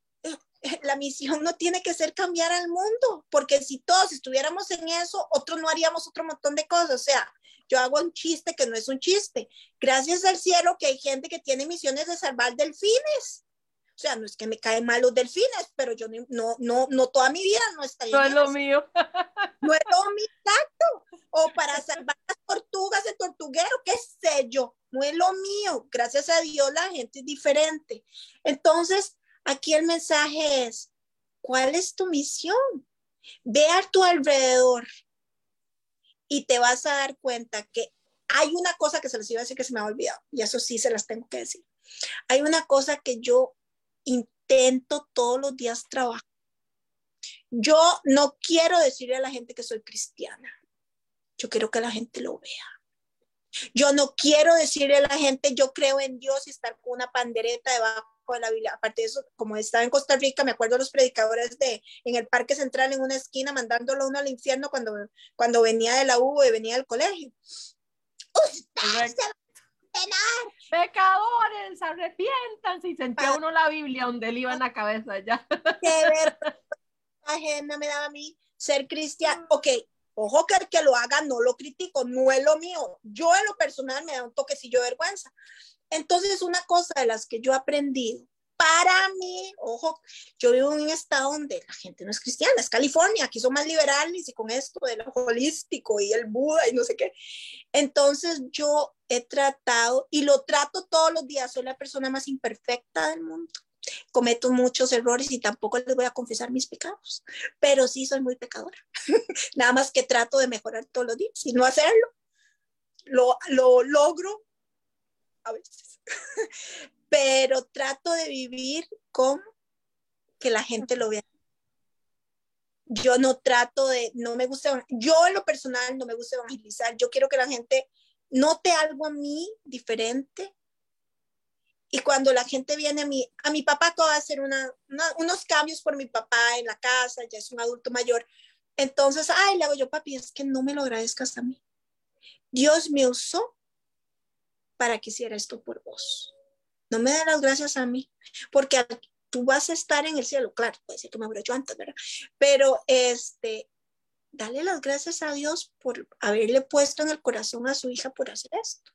la misión no tiene que ser cambiar al mundo, porque si todos estuviéramos en eso, otros no haríamos otro montón de cosas. O sea, yo hago un chiste que no es un chiste. Gracias al cielo que hay gente que tiene misiones de salvar delfines. O sea, no es que me caen mal los delfines, pero yo no, no, no toda mi vida no está No es lo mío. <laughs> No es lo mío, exacto. O para salvar las tortugas de tortuguero, qué sé yo. No es lo mío. Gracias a Dios la gente es diferente. Entonces, aquí el mensaje es, ¿cuál es tu misión? Ve a tu alrededor y te vas a dar cuenta que hay una cosa que se les iba a decir que se me ha olvidado, y eso sí se las tengo que decir. Hay una cosa que yo intento todos los días trabajar. Yo no quiero decirle a la gente que soy cristiana. Yo quiero que la gente lo vea. Yo no quiero decirle a la gente, yo creo en Dios y estar con una pandereta debajo de la Biblia. Aparte de eso, como estaba en Costa Rica, me acuerdo los predicadores de en el Parque Central en una esquina mandándolo uno al infierno cuando, cuando venía de la U y venía del colegio. Pecadores, arrepiéntanse y sentía uno la Biblia donde él iba en la cabeza ya. Qué ver ajena me daba a mí ser cristiano. Ok, ojo que el que lo haga no lo critico, no es lo mío. Yo en lo personal me da un toquecillo de vergüenza. Entonces, una cosa de las que yo he aprendido para mí, ojo, yo vivo en un estado donde la gente no es cristiana, es California, aquí son más liberales y con esto del holístico y el Buda y no sé qué. Entonces yo he tratado y lo trato todos los días, soy la persona más imperfecta del mundo. Cometo muchos errores y tampoco les voy a confesar mis pecados, pero sí soy muy pecadora. <laughs> Nada más que trato de mejorar todos los días y no hacerlo. Lo, lo logro a veces. <laughs> pero trato de vivir con que la gente lo vea. Yo no trato de, no me gusta, yo en lo personal no me gusta evangelizar, yo quiero que la gente note algo a mí diferente. Y cuando la gente viene a mí, a mi papá acaba de hacer unos cambios por mi papá en la casa, ya es un adulto mayor. Entonces, ay, le hago yo, papi, es que no me lo agradezcas a mí. Dios me usó para que hiciera esto por vos. No me den las gracias a mí, porque tú vas a estar en el cielo. Claro, puede ser que me habrá hecho antes, ¿verdad? Pero este, dale las gracias a Dios por haberle puesto en el corazón a su hija por hacer esto.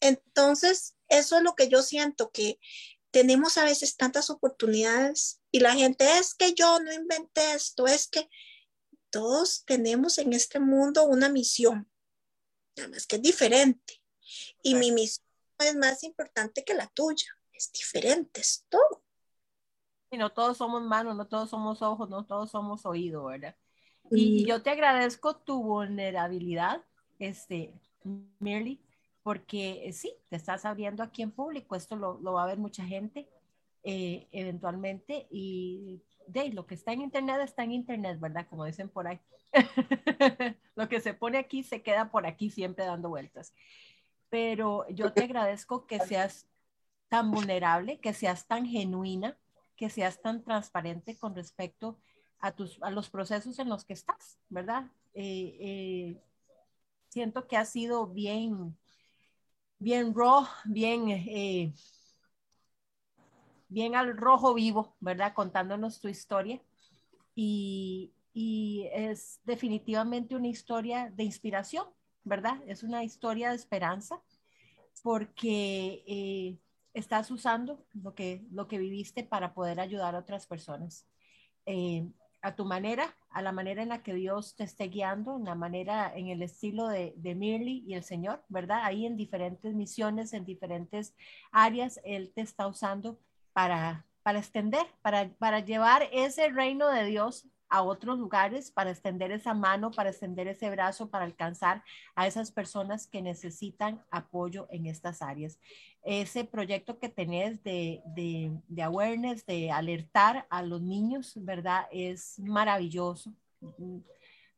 Entonces, eso es lo que yo siento, que tenemos a veces tantas oportunidades y la gente es que yo no inventé esto, es que todos tenemos en este mundo una misión, nada más que es diferente. Y mi misión es más importante que la tuya, es diferente, es todo. Y no todos somos manos, no todos somos ojos, no todos somos oídos, ¿verdad? Y yo te agradezco tu vulnerabilidad, este, Merly, porque eh, sí, te estás abriendo aquí en público, esto lo, lo va a ver mucha gente eh, eventualmente y de lo que está en internet está en internet, ¿verdad? Como dicen por ahí. <laughs> lo que se pone aquí se queda por aquí siempre dando vueltas. Pero yo te agradezco que seas tan vulnerable, que seas tan genuina, que seas tan transparente con respecto a, tus, a los procesos en los que estás, ¿verdad? Eh, eh, siento que ha sido bien, bien raw, bien, eh, bien al rojo vivo, ¿verdad? Contándonos tu historia. Y, y es definitivamente una historia de inspiración, ¿verdad? Es una historia de esperanza porque estás usando lo que, lo que viviste para poder ayudar a otras personas. Eh, a tu manera, a la manera en la que Dios te esté guiando, en la manera, en el estilo de, de Mirly y el Señor, ¿verdad? Ahí en diferentes misiones, en diferentes áreas, Él te está usando para, para extender, para, para llevar ese reino de Dios a otros lugares para extender esa mano, para extender ese brazo, para alcanzar a esas personas que necesitan apoyo en estas áreas. Ese proyecto que tenés de, de, awareness, de alertar a los niños, ¿verdad? Es maravilloso.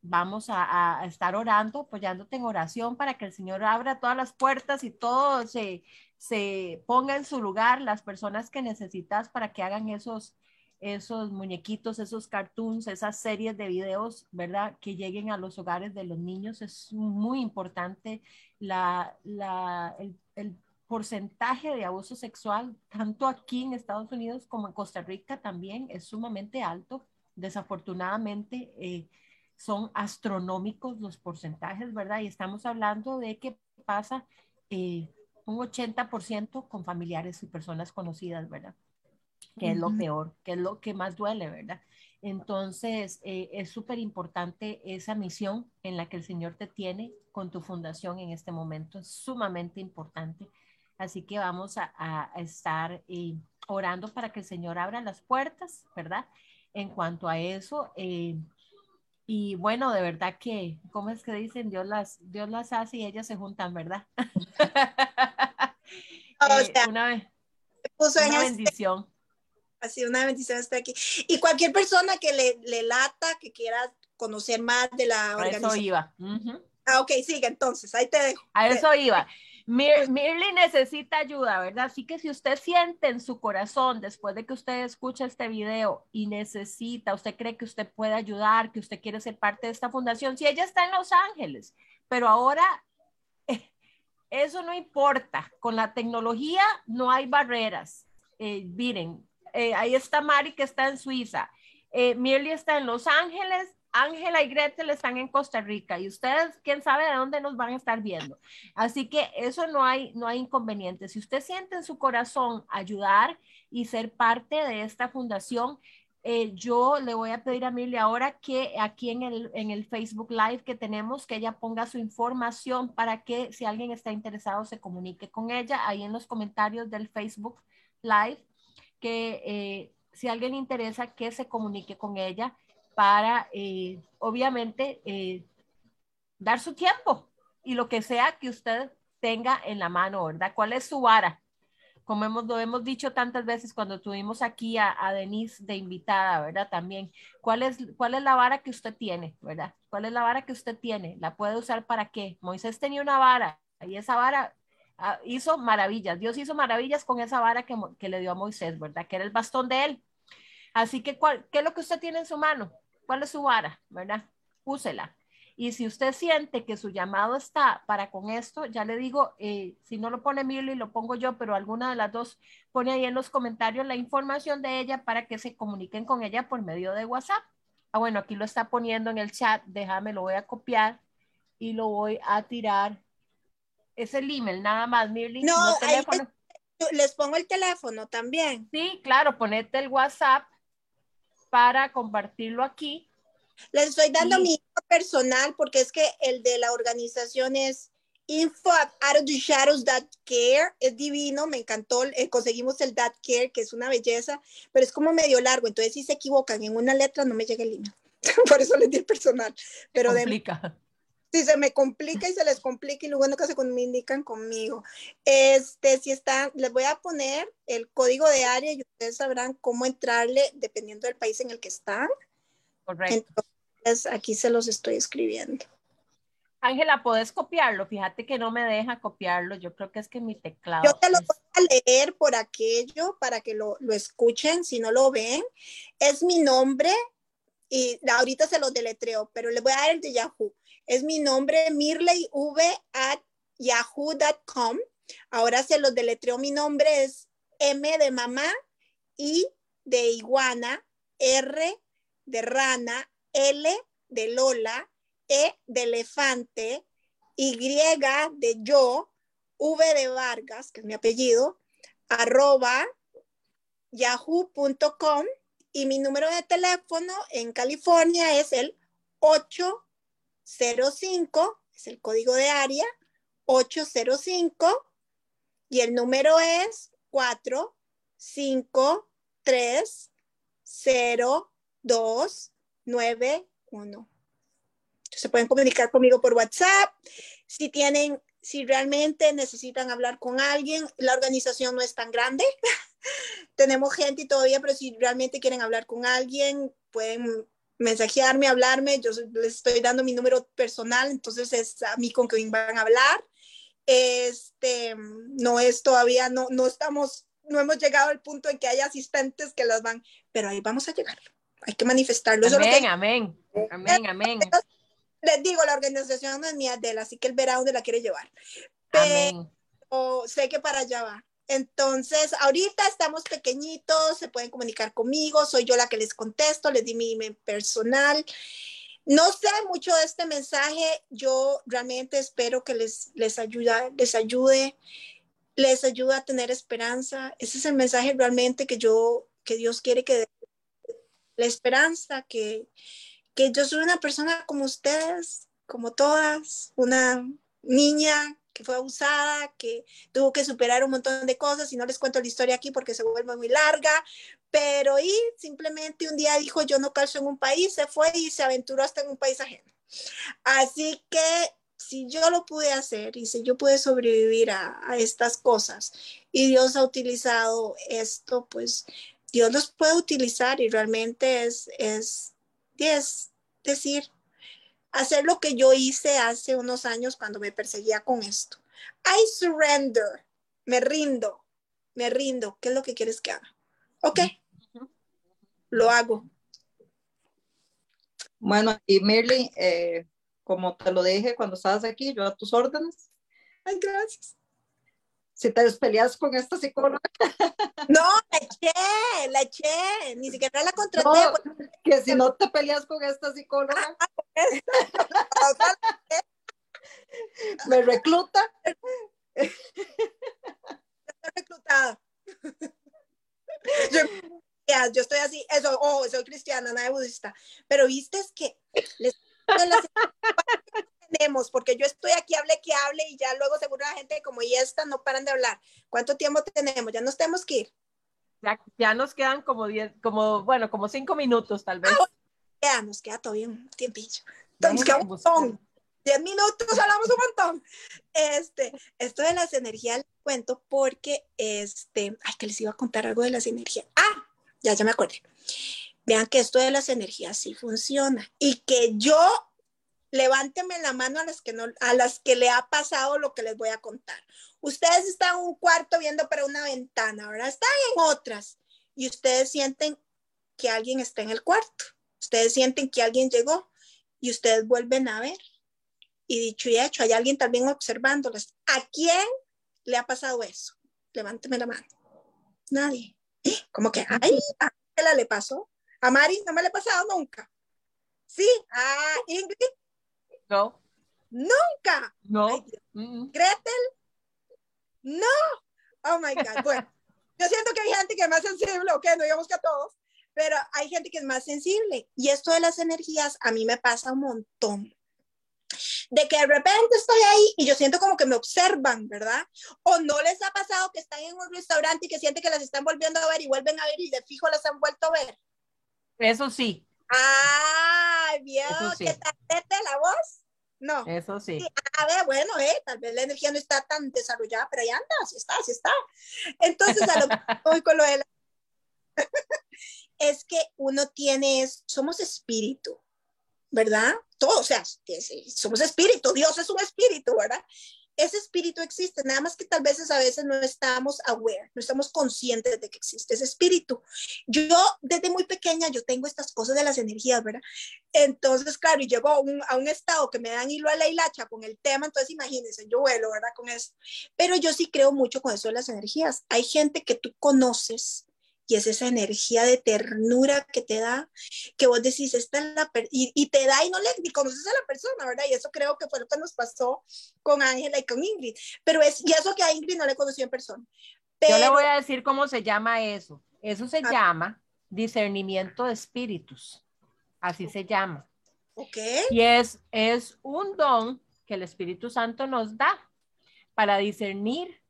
Vamos a, estar orando, apoyándote en oración para que el Señor abra todas las puertas y todo se, se ponga en su lugar, las personas que necesitas para que hagan esos esos muñequitos, esos cartoons, esas series de videos, ¿verdad? Que lleguen a los hogares de los niños. Es muy importante la, el, porcentaje de abuso sexual, tanto aquí en Estados Unidos como en Costa Rica también, es sumamente alto. Desafortunadamente, eh, son astronómicos los porcentajes, ¿verdad? Y estamos hablando de que pasa eh, un 80% con familiares y personas conocidas, ¿verdad? Que es lo peor, que es lo que más duele, ¿verdad? Entonces, eh, es súper importante esa misión en la que el Señor te tiene con tu fundación en este momento, es sumamente importante. Así que vamos a, estar eh, orando para que el Señor abra las puertas, ¿verdad? En cuanto a eso, eh, y bueno, de verdad que, ¿cómo es que dicen? Dios las, Dios las hace y ellas se juntan, ¿verdad? <laughs> una, una bendición. Así, una bendición estar aquí. Y cualquier persona que le, le lata, que quiera conocer más de la organización. A eso iba. Ah, ok, sigue entonces, ahí te dejo. A eso iba. Mir Mirly necesita ayuda, ¿verdad? Así que si usted siente en su corazón, después de que usted escucha este video y necesita, usted cree que usted puede ayudar, que usted quiere ser parte de esta fundación, si ella está en Los Ángeles, pero ahora eh, eso no importa, con la tecnología no hay barreras. Eh, miren, eh, ahí está Mari que está en Suiza. Eh, Mirly está en Los Ángeles. Ángela y Gretel están en Costa Rica y ustedes, quién sabe de dónde nos van a estar viendo. Así que eso no hay, no hay inconveniente. Si usted siente en su corazón ayudar y ser parte de esta fundación, eh, yo le voy a pedir a Mirly ahora que aquí en el, en el Facebook Live que tenemos, que ella ponga su información para que si alguien está interesado se comunique con ella ahí en los comentarios del Facebook Live que eh, si alguien interesa, que se comunique con ella para, eh, obviamente, eh, dar su tiempo y lo que sea que usted tenga en la mano, ¿verdad? ¿Cuál es su vara? Como hemos, lo hemos dicho tantas veces cuando tuvimos aquí a, a, Denise de invitada, ¿verdad? También, ¿cuál es, ¿cuál es la vara que usted tiene, ¿verdad? ¿Cuál es la vara que usted tiene? ¿La puede usar para qué? Moisés tenía una vara y esa vara hizo maravillas. Dios hizo maravillas con esa vara que, que, le dio a Moisés, ¿verdad? Que era el bastón de él. Así que, ¿cuál, ¿qué es lo que usted tiene en su mano? ¿Cuál es su vara, ¿verdad? Úsela. Y si usted siente que su llamado está para con esto, ya le digo, eh, si no lo pone Milly, lo pongo yo, pero alguna de las dos pone ahí en los comentarios la información de ella para que se comuniquen con ella por medio de WhatsApp. Ah, bueno, aquí lo está poniendo en el chat, déjame, lo voy a copiar y lo voy a tirar. Es el email, nada más, Mirly. No, no teléfono. les pongo el teléfono también. Sí, claro, ponete el WhatsApp para compartirlo aquí les estoy dando sí. mi personal porque es que el de la organización es info at care es divino, me encantó, eh, conseguimos el that care, que es una belleza, pero es como medio largo, entonces si se equivocan en una letra no me llega el email, <laughs> por eso les di el personal. Pero se complica. De, si se me complica y se les complica y luego no se comunican conmigo. Este, si están, les voy a poner el código de área y ustedes sabrán cómo entrarle dependiendo del país en el que están. Correcto. Entonces, aquí se los estoy escribiendo. Ángela, ¿puedes copiarlo? Fíjate que no me deja copiarlo. Yo creo que es que mi teclado. Yo te lo voy a leer por aquello para que lo, lo escuchen si no lo ven. Es mi nombre y ahorita se lo deletreo, pero le voy a dar el de Yahoo. Es mi nombre, mirleyv at yahoo.com. Ahora se los deletreo. Mi nombre es M de mamá, I de iguana, R de rana, L de Lola, E de elefante, Y de yo, V de Vargas, que es mi apellido, arroba yahoo.com y mi número de teléfono en California es el 805, es el código de área, 805 y el número es 45302 91. Se pueden comunicar conmigo por WhatsApp. Si tienen, si realmente necesitan hablar con alguien, la organización no es tan grande. <laughs> Tenemos gente todavía, pero si realmente quieren hablar con alguien, pueden mensajearme, hablarme. Yo les estoy dando mi número personal, entonces es a mí con quien van a hablar. Este, no es todavía, no, no estamos, no hemos llegado al punto en que hay asistentes que las van, pero ahí vamos a llegar hay que manifestarlo. Amén, amén, amén, amén. Les digo, la organización no es mía de él, así que él verá dónde la quiere llevar. Pero amén. sé que para allá va. Entonces, ahorita estamos pequeñitos, se pueden comunicar conmigo, soy yo la que les contesto, les di mi email personal. No sé mucho de este mensaje, yo realmente espero que les, les, les ayude, les ayude a tener esperanza. Ese es el mensaje realmente que yo, que Dios quiere que la esperanza, que, que yo soy una persona como ustedes, como todas, una niña que fue abusada, que tuvo que superar un montón de cosas y no les cuento la historia aquí porque se vuelve muy larga, pero y simplemente un día dijo yo no calzo en un país, se fue y se aventuró hasta en un país ajeno. Así que si yo lo pude hacer y si yo pude sobrevivir a, a estas cosas y Dios ha utilizado esto, pues Dios los puede utilizar y realmente es, es, es decir, hacer lo que yo hice hace unos años cuando me perseguía con esto. I surrender, me rindo, me rindo. ¿Qué es lo que quieres que haga? Ok, lo hago. Bueno, y Mirly, eh, como te lo dije cuando estabas aquí, yo a tus órdenes. Ay, gracias si te despeleas con esta psicóloga. <laughs> No, la eché, la eché, ni siquiera la contraté. No, que si no te peleas con esta psicóloga. <laughs> me recluta. Estoy reclutada. Yo, yo, estoy así, eso, oh, soy cristiana, nada budista. Pero viste es que les tenemos, porque yo estoy aquí, hable que hable y ya luego seguro la gente como y esta no paran de hablar. ¿Cuánto tiempo tenemos? Ya nos tenemos que ir. Ya, ya nos quedan como diez, como, bueno, como cinco minutos tal vez. ya, nos queda todavía un tiempillo. Entonces, queda un montón. 10 minutos hablamos un montón. Este, esto de las energías, les cuento porque, este, ay, que les iba a contar algo de las energías. Ah, ya, ya me acordé. Vean que esto de las energías sí funciona y que yo, levánteme la mano a las que no, a las que le ha pasado lo que les voy a contar. Ustedes están en un cuarto viendo para una ventana, ¿verdad? Están en otras y ustedes sienten que alguien está en el cuarto. Ustedes sienten que alguien llegó y ustedes vuelven a ver y dicho y hecho, hay alguien también observándolas. ¿A quién le ha pasado eso? Levánteme la mano. Nadie. Como que, ay, a la le pasó. A Mari no me le ha pasado nunca. Sí, a Ingrid. No. Nunca. No. Gretel. No. Oh my God. <laughs> Bueno, yo siento que hay gente que es más sensible, ok, no digamos que a todos, pero hay gente que es más sensible. Y esto de las energías a mí me pasa un montón de que de repente estoy ahí y yo siento como que me observan, ¿verdad? O no les ha pasado que están en un restaurante y que sienten que las están volviendo a ver y vuelven a ver y de fijo las han vuelto a ver. Eso sí. Ah, vio que tal la voz. No. Eso sí. A ver, bueno, eh, tal vez la energía no está tan desarrollada, pero ahí anda, sí está, sí está. Entonces, a lo <laughs> voy con lo de la... es que uno tiene, somos espíritu, ¿verdad? Todo, o sea, somos espíritu, Dios es un espíritu, ¿verdad? Ese espíritu existe, nada más que tal vez a veces no estamos aware, no estamos conscientes de que existe ese espíritu. Yo desde muy pequeña yo tengo estas cosas de las energías, ¿verdad? Entonces, claro, y llego a un, a un estado que me dan hilo a la hilacha con el tema, entonces imagínense, yo vuelo, ¿verdad? Con eso. Pero yo sí creo mucho con eso de las energías. Hay gente que tú conoces y es esa energía de ternura que te da, que vos decís, esta es la y, y, te da y no le ni conoces a la persona, ¿verdad? Y eso creo que fue lo que nos pasó con Ángela y con Ingrid, pero es, y eso que a Ingrid no le conocí en persona. Yo le voy a decir cómo se llama eso. Eso se ah. llama discernimiento de espíritus, así se llama. Ok. Y es, es un don que el Espíritu Santo nos da para discernir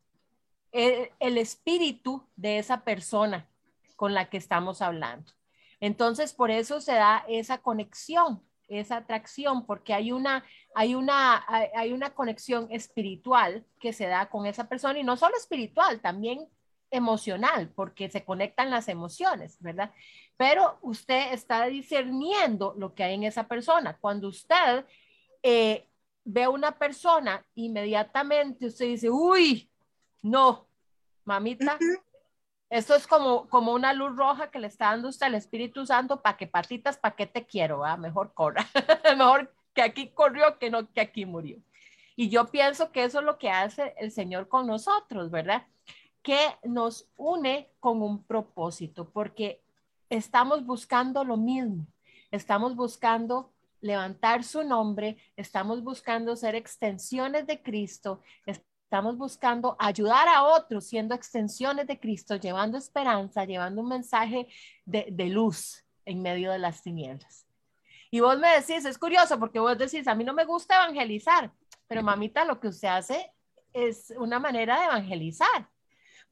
el, el espíritu de esa persona con la que estamos hablando. Entonces, por eso se da esa conexión, esa atracción, porque hay una, hay una, hay una conexión espiritual que se da con esa persona y no solo espiritual, también emocional, porque se conectan las emociones, ¿verdad? Pero usted está discerniendo lo que hay en esa persona. Cuando usted eh, ve a una persona, inmediatamente usted dice, uy, no, mamita, esto es como, como una luz roja que le está dando usted al Espíritu Santo para que patitas, para que te quiero, ¿va? mejor corra, <laughs> mejor que aquí corrió que no que aquí murió. Y yo pienso que eso es lo que hace el Señor con nosotros, ¿verdad? Que nos une con un propósito, porque estamos buscando lo mismo, estamos buscando levantar su nombre, estamos buscando ser extensiones de Cristo, buscando ayudar a otros siendo extensiones de Cristo, llevando esperanza, llevando un mensaje de, luz en medio de las tinieblas. Y vos me decís, es curioso porque vos decís, a mí no me gusta evangelizar, pero mamita, lo que usted hace es una manera de evangelizar,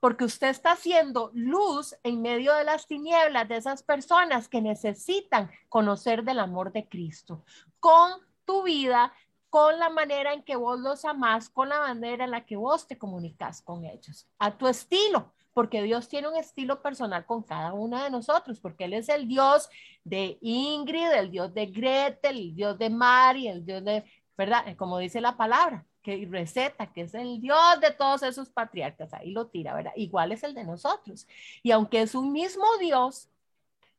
porque usted está haciendo luz en medio de las tinieblas de esas personas que necesitan conocer del amor de Cristo con tu vida, con la manera en que vos los amás, con la manera en la que vos te comunicas con ellos, a tu estilo, porque Dios tiene un estilo personal con cada uno de nosotros, porque Él es el Dios de Ingrid, el Dios de Gretel, el Dios de Mari, el Dios de, ¿verdad? Como dice la palabra, que receta, que es el Dios de todos esos patriarcas, ahí lo tira, ¿verdad? Igual es el de nosotros. Y aunque es un mismo Dios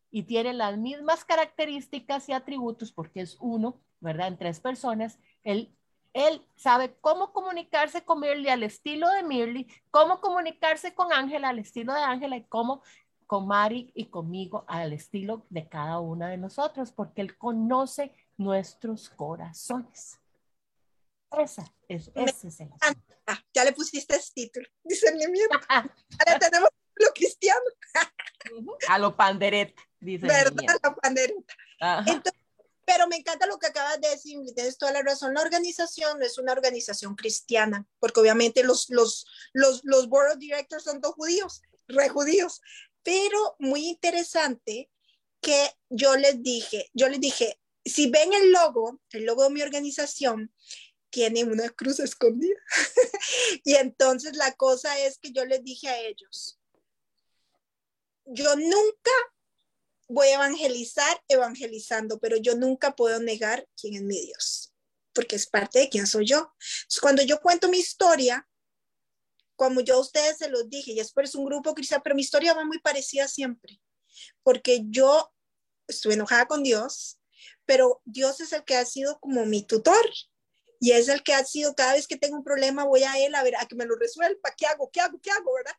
y tiene las mismas características y atributos, porque es uno, ¿verdad? En tres personas, él, él sabe cómo comunicarse con Mirly al estilo de Mirly, cómo comunicarse con Ángela al estilo de Ángela y cómo con Mari y conmigo al estilo de cada una de nosotros, porque Él conoce nuestros corazones. Esa es, ese es el Ya le pusiste ese título, <laughs> discernimiento. <laughs> Ahora tenemos lo cristiano. a lo pandereta, dice. ¿Verdad? A lo pandereta. Entonces, pero me encanta lo que acabas de decir, tienes toda la razón. La organización no es una organización cristiana, porque obviamente los, los, los, los board of directors son dos judíos, re judíos. Pero muy interesante que yo les dije, yo les dije, si ven el logo, el logo de mi organización, tiene una cruz escondida. <laughs> y entonces la cosa es que yo les dije a ellos, yo nunca voy a evangelizar evangelizando, pero yo nunca puedo negar quién es mi Dios, porque es parte de quién soy yo. cuando yo cuento mi historia, como yo a ustedes se los dije, y es por eso un grupo cristiano, pero mi historia va muy parecida siempre, porque yo estuve enojada con Dios, pero Dios es el que ha sido como mi tutor y es el que ha sido cada vez que tengo un problema voy a él a ver a que me lo resuelva, ¿qué hago? ¿Qué hago? ¿Qué hago? ¿verdad?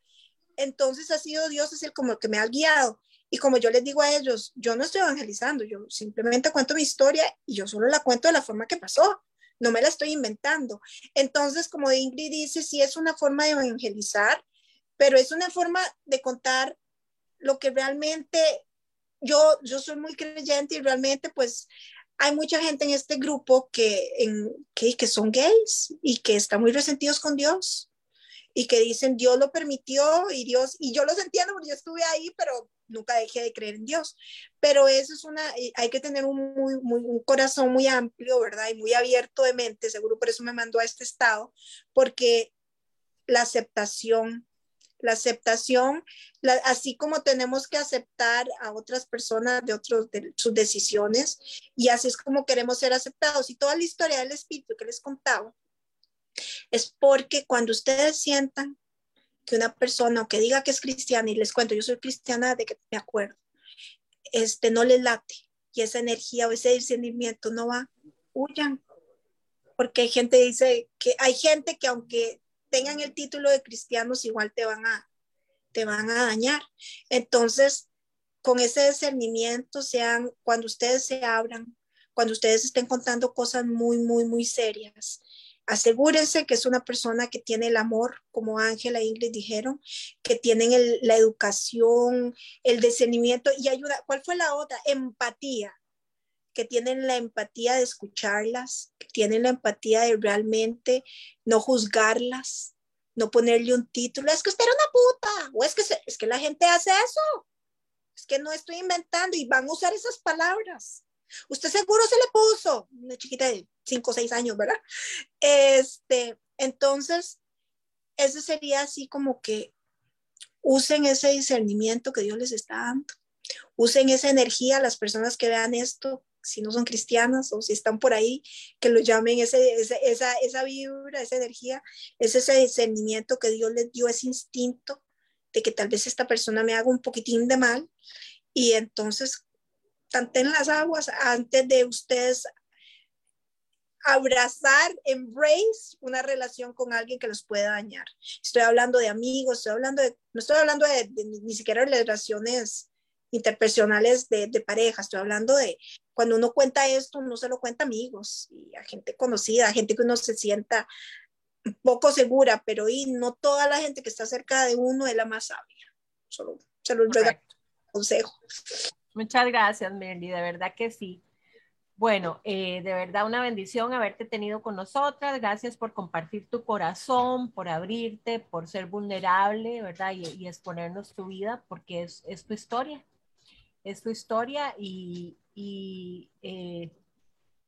Entonces ha sido Dios es el como el que me ha guiado y como yo les digo a ellos, yo no estoy evangelizando, yo simplemente cuento mi historia y yo solo la cuento de la forma que pasó, no me la estoy inventando. Entonces, como Ingrid dice, sí es una forma de evangelizar, pero es una forma de contar lo que realmente yo, yo soy muy creyente y realmente pues hay mucha gente en este grupo que, en, que, que son gays y que están muy resentidos con Dios y que dicen Dios lo permitió y Dios, y yo los entiendo porque yo estuve ahí, pero nunca dejé de creer en Dios. Pero eso es una, hay que tener un, muy, muy, un corazón muy amplio, ¿verdad? Y muy abierto de mente, seguro por eso me mandó a este estado, porque la aceptación, la aceptación, así como tenemos que aceptar a otras personas de, otros, de sus decisiones, y así es como queremos ser aceptados. Y toda la historia del Espíritu que les contaba, es porque cuando ustedes sientan que una persona que diga que es cristiana y les cuento, yo soy cristiana de que me acuerdo, este no les late y esa energía o ese discernimiento no va, huyan. Porque hay gente dice que hay gente que aunque tengan el título de cristianos igual te van a te van a dañar. Entonces, con ese discernimiento sean cuando ustedes se abran, cuando ustedes estén contando cosas muy muy muy serias, asegúrense que es una persona que tiene el amor, como Ángela e Ingrid dijeron, que tienen la educación, el discernimiento y ayuda. ¿Cuál fue la otra? Empatía, que tienen la empatía de escucharlas, que tienen la empatía de realmente no juzgarlas, no ponerle un título, es que usted era una puta, o es que, es que la gente hace eso, es que no estoy inventando y van a usar esas palabras. Usted seguro se le puso, una chiquita de 5 o 6 años, ¿verdad? Este, entonces, eso sería así como que usen ese discernimiento que Dios les está dando. Usen esa energía, las personas que vean esto, si no son cristianas o si están por ahí, que lo llamen ese, esa, esa vibra, esa energía, es ese discernimiento que Dios les dio, ese instinto de que tal vez esta persona me haga un poquitín de mal y entonces en las aguas antes de ustedes abrazar, embrace una relación con alguien que los pueda dañar. Estoy hablando de amigos, estoy hablando de, no estoy hablando de, ni siquiera de relaciones interpersonales de, de, pareja, estoy hablando de cuando uno cuenta esto, no se lo cuenta a amigos y a gente conocida, a gente que uno se sienta poco segura, pero y no toda la gente que está cerca de uno es la más sabia. Solo se lo consejo. Muchas gracias, Merly, de verdad que sí. Bueno, eh, de verdad una bendición haberte tenido con nosotras. Gracias por compartir tu corazón, por abrirte, por ser vulnerable, ¿verdad? Y, exponernos tu vida, porque es, tu historia. Es tu historia y, eh,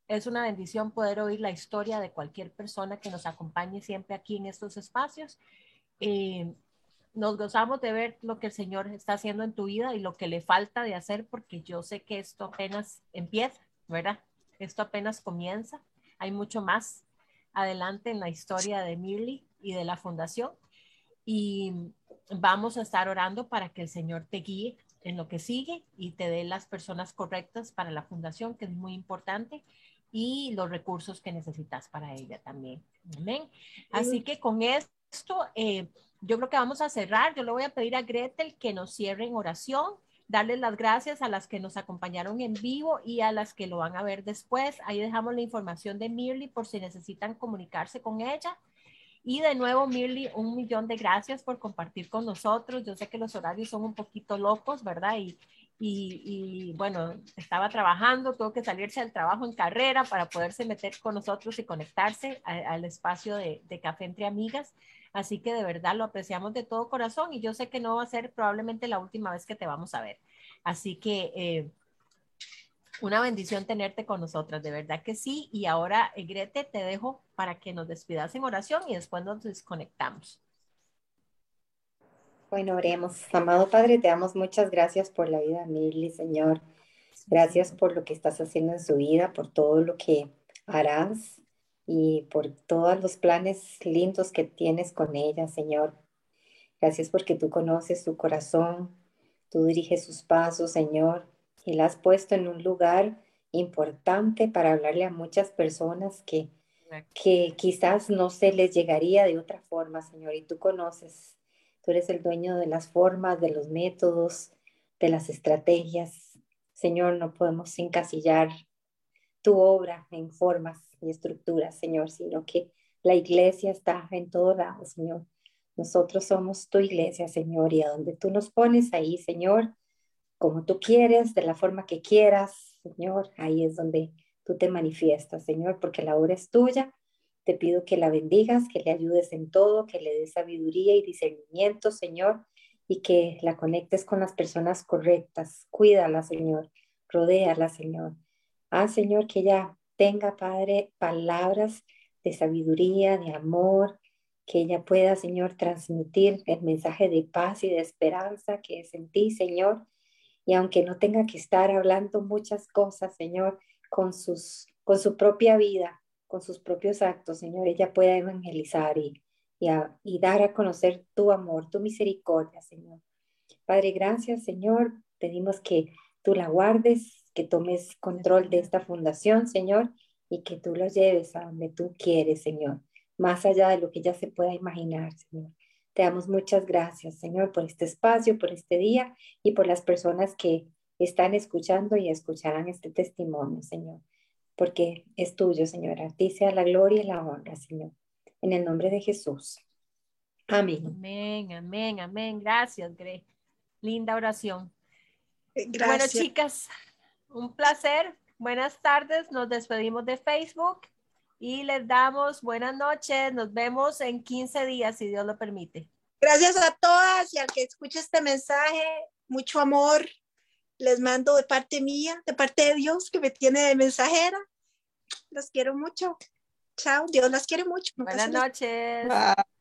es una bendición poder oír la historia de cualquier persona que nos acompañe siempre aquí en estos espacios. Eh, nos gozamos de ver lo que el Señor está haciendo en tu vida y lo que le falta de hacer, porque yo sé que esto apenas empieza, ¿verdad? Esto apenas comienza. Hay mucho más adelante en la historia de Mirly y de la fundación. Y vamos a estar orando para que el Señor te guíe en lo que sigue y te dé las personas correctas para la fundación, que es muy importante, y los recursos que necesitas para ella también. Amén. Así que con esto, eh, yo creo que vamos a cerrar. Yo le voy a pedir a Gretel que nos cierre en oración, darles las gracias a las que nos acompañaron en vivo y a las que lo van a ver después. Ahí dejamos la información de Mirly por si necesitan comunicarse con ella. Y de nuevo, Mirly, un millón de gracias por compartir con nosotros. Yo sé que los horarios son un poquito locos, ¿verdad? Y, y, bueno, estaba trabajando, tuvo que salirse del trabajo en carrera para poderse meter con nosotros y conectarse al espacio de, Café entre Amigas. Así que de verdad lo apreciamos de todo corazón y yo sé que no va a ser probablemente la última vez que te vamos a ver. Así que eh, Una bendición tenerte con nosotras, de verdad que sí. Y ahora, eh, Grete, te dejo para que nos despidas en oración y después nos desconectamos. Bueno, oremos. Amado Padre, te damos muchas gracias por la vida de Mirly, Señor. Gracias por lo que estás haciendo en su vida, por todo lo que harás y por todos los planes lindos que tienes con ella, Señor. Gracias porque tú conoces su corazón, tú diriges sus pasos, Señor, y la has puesto en un lugar importante para hablarle a muchas personas que, que quizás no se les llegaría de otra forma, Señor, y tú conoces Tú eres el dueño de las formas, de los métodos, de las estrategias. Señor, no podemos encasillar tu obra en formas y estructuras, Señor, sino que la iglesia está en todo lado, Señor. Nosotros somos tu iglesia, Señor, y a donde tú nos pones ahí, Señor, como tú quieres, de la forma que quieras, Señor, ahí es donde tú te manifiestas, Señor, porque la obra es tuya te pido que la bendigas, que le ayudes en todo, que le des sabiduría y discernimiento, Señor, y que la conectes con las personas correctas. Cuídala, Señor. Rodéala, Señor. Ah, Señor, que ella tenga, Padre, palabras de sabiduría, de amor, que ella pueda, Señor, transmitir el mensaje de paz y de esperanza que es en ti, Señor. Y aunque no tenga que estar hablando muchas cosas, Señor, con, sus, con su propia vida, con sus propios actos, Señor, ella pueda evangelizar y, y, dar a conocer tu amor, tu misericordia, Señor. Padre, gracias, Señor. Pedimos que tú la guardes, que tomes control de esta fundación, Señor, y que tú la lleves a donde tú quieres, Señor, más allá de lo que ella se pueda imaginar, Señor. Te damos muchas gracias, Señor, por este espacio, por este día y por las personas que están escuchando y escucharán este testimonio, Señor porque es tuyo, Señor. A ti sea la gloria y la honra, Señor. En el nombre de Jesús. Amén. Amén, amén, amén. Gracias, Gre. Linda oración. Gracias. Bueno, chicas, un placer. Buenas tardes. Nos despedimos de Facebook y les damos buenas noches. Nos vemos en 15 días, si Dios lo permite. Gracias a todas y al que escuche este mensaje. Mucho amor. Les mando de parte mía, de parte de Dios que me tiene de mensajera los quiero mucho. Chao, Dios las quiere mucho. Buenas noches. Bye.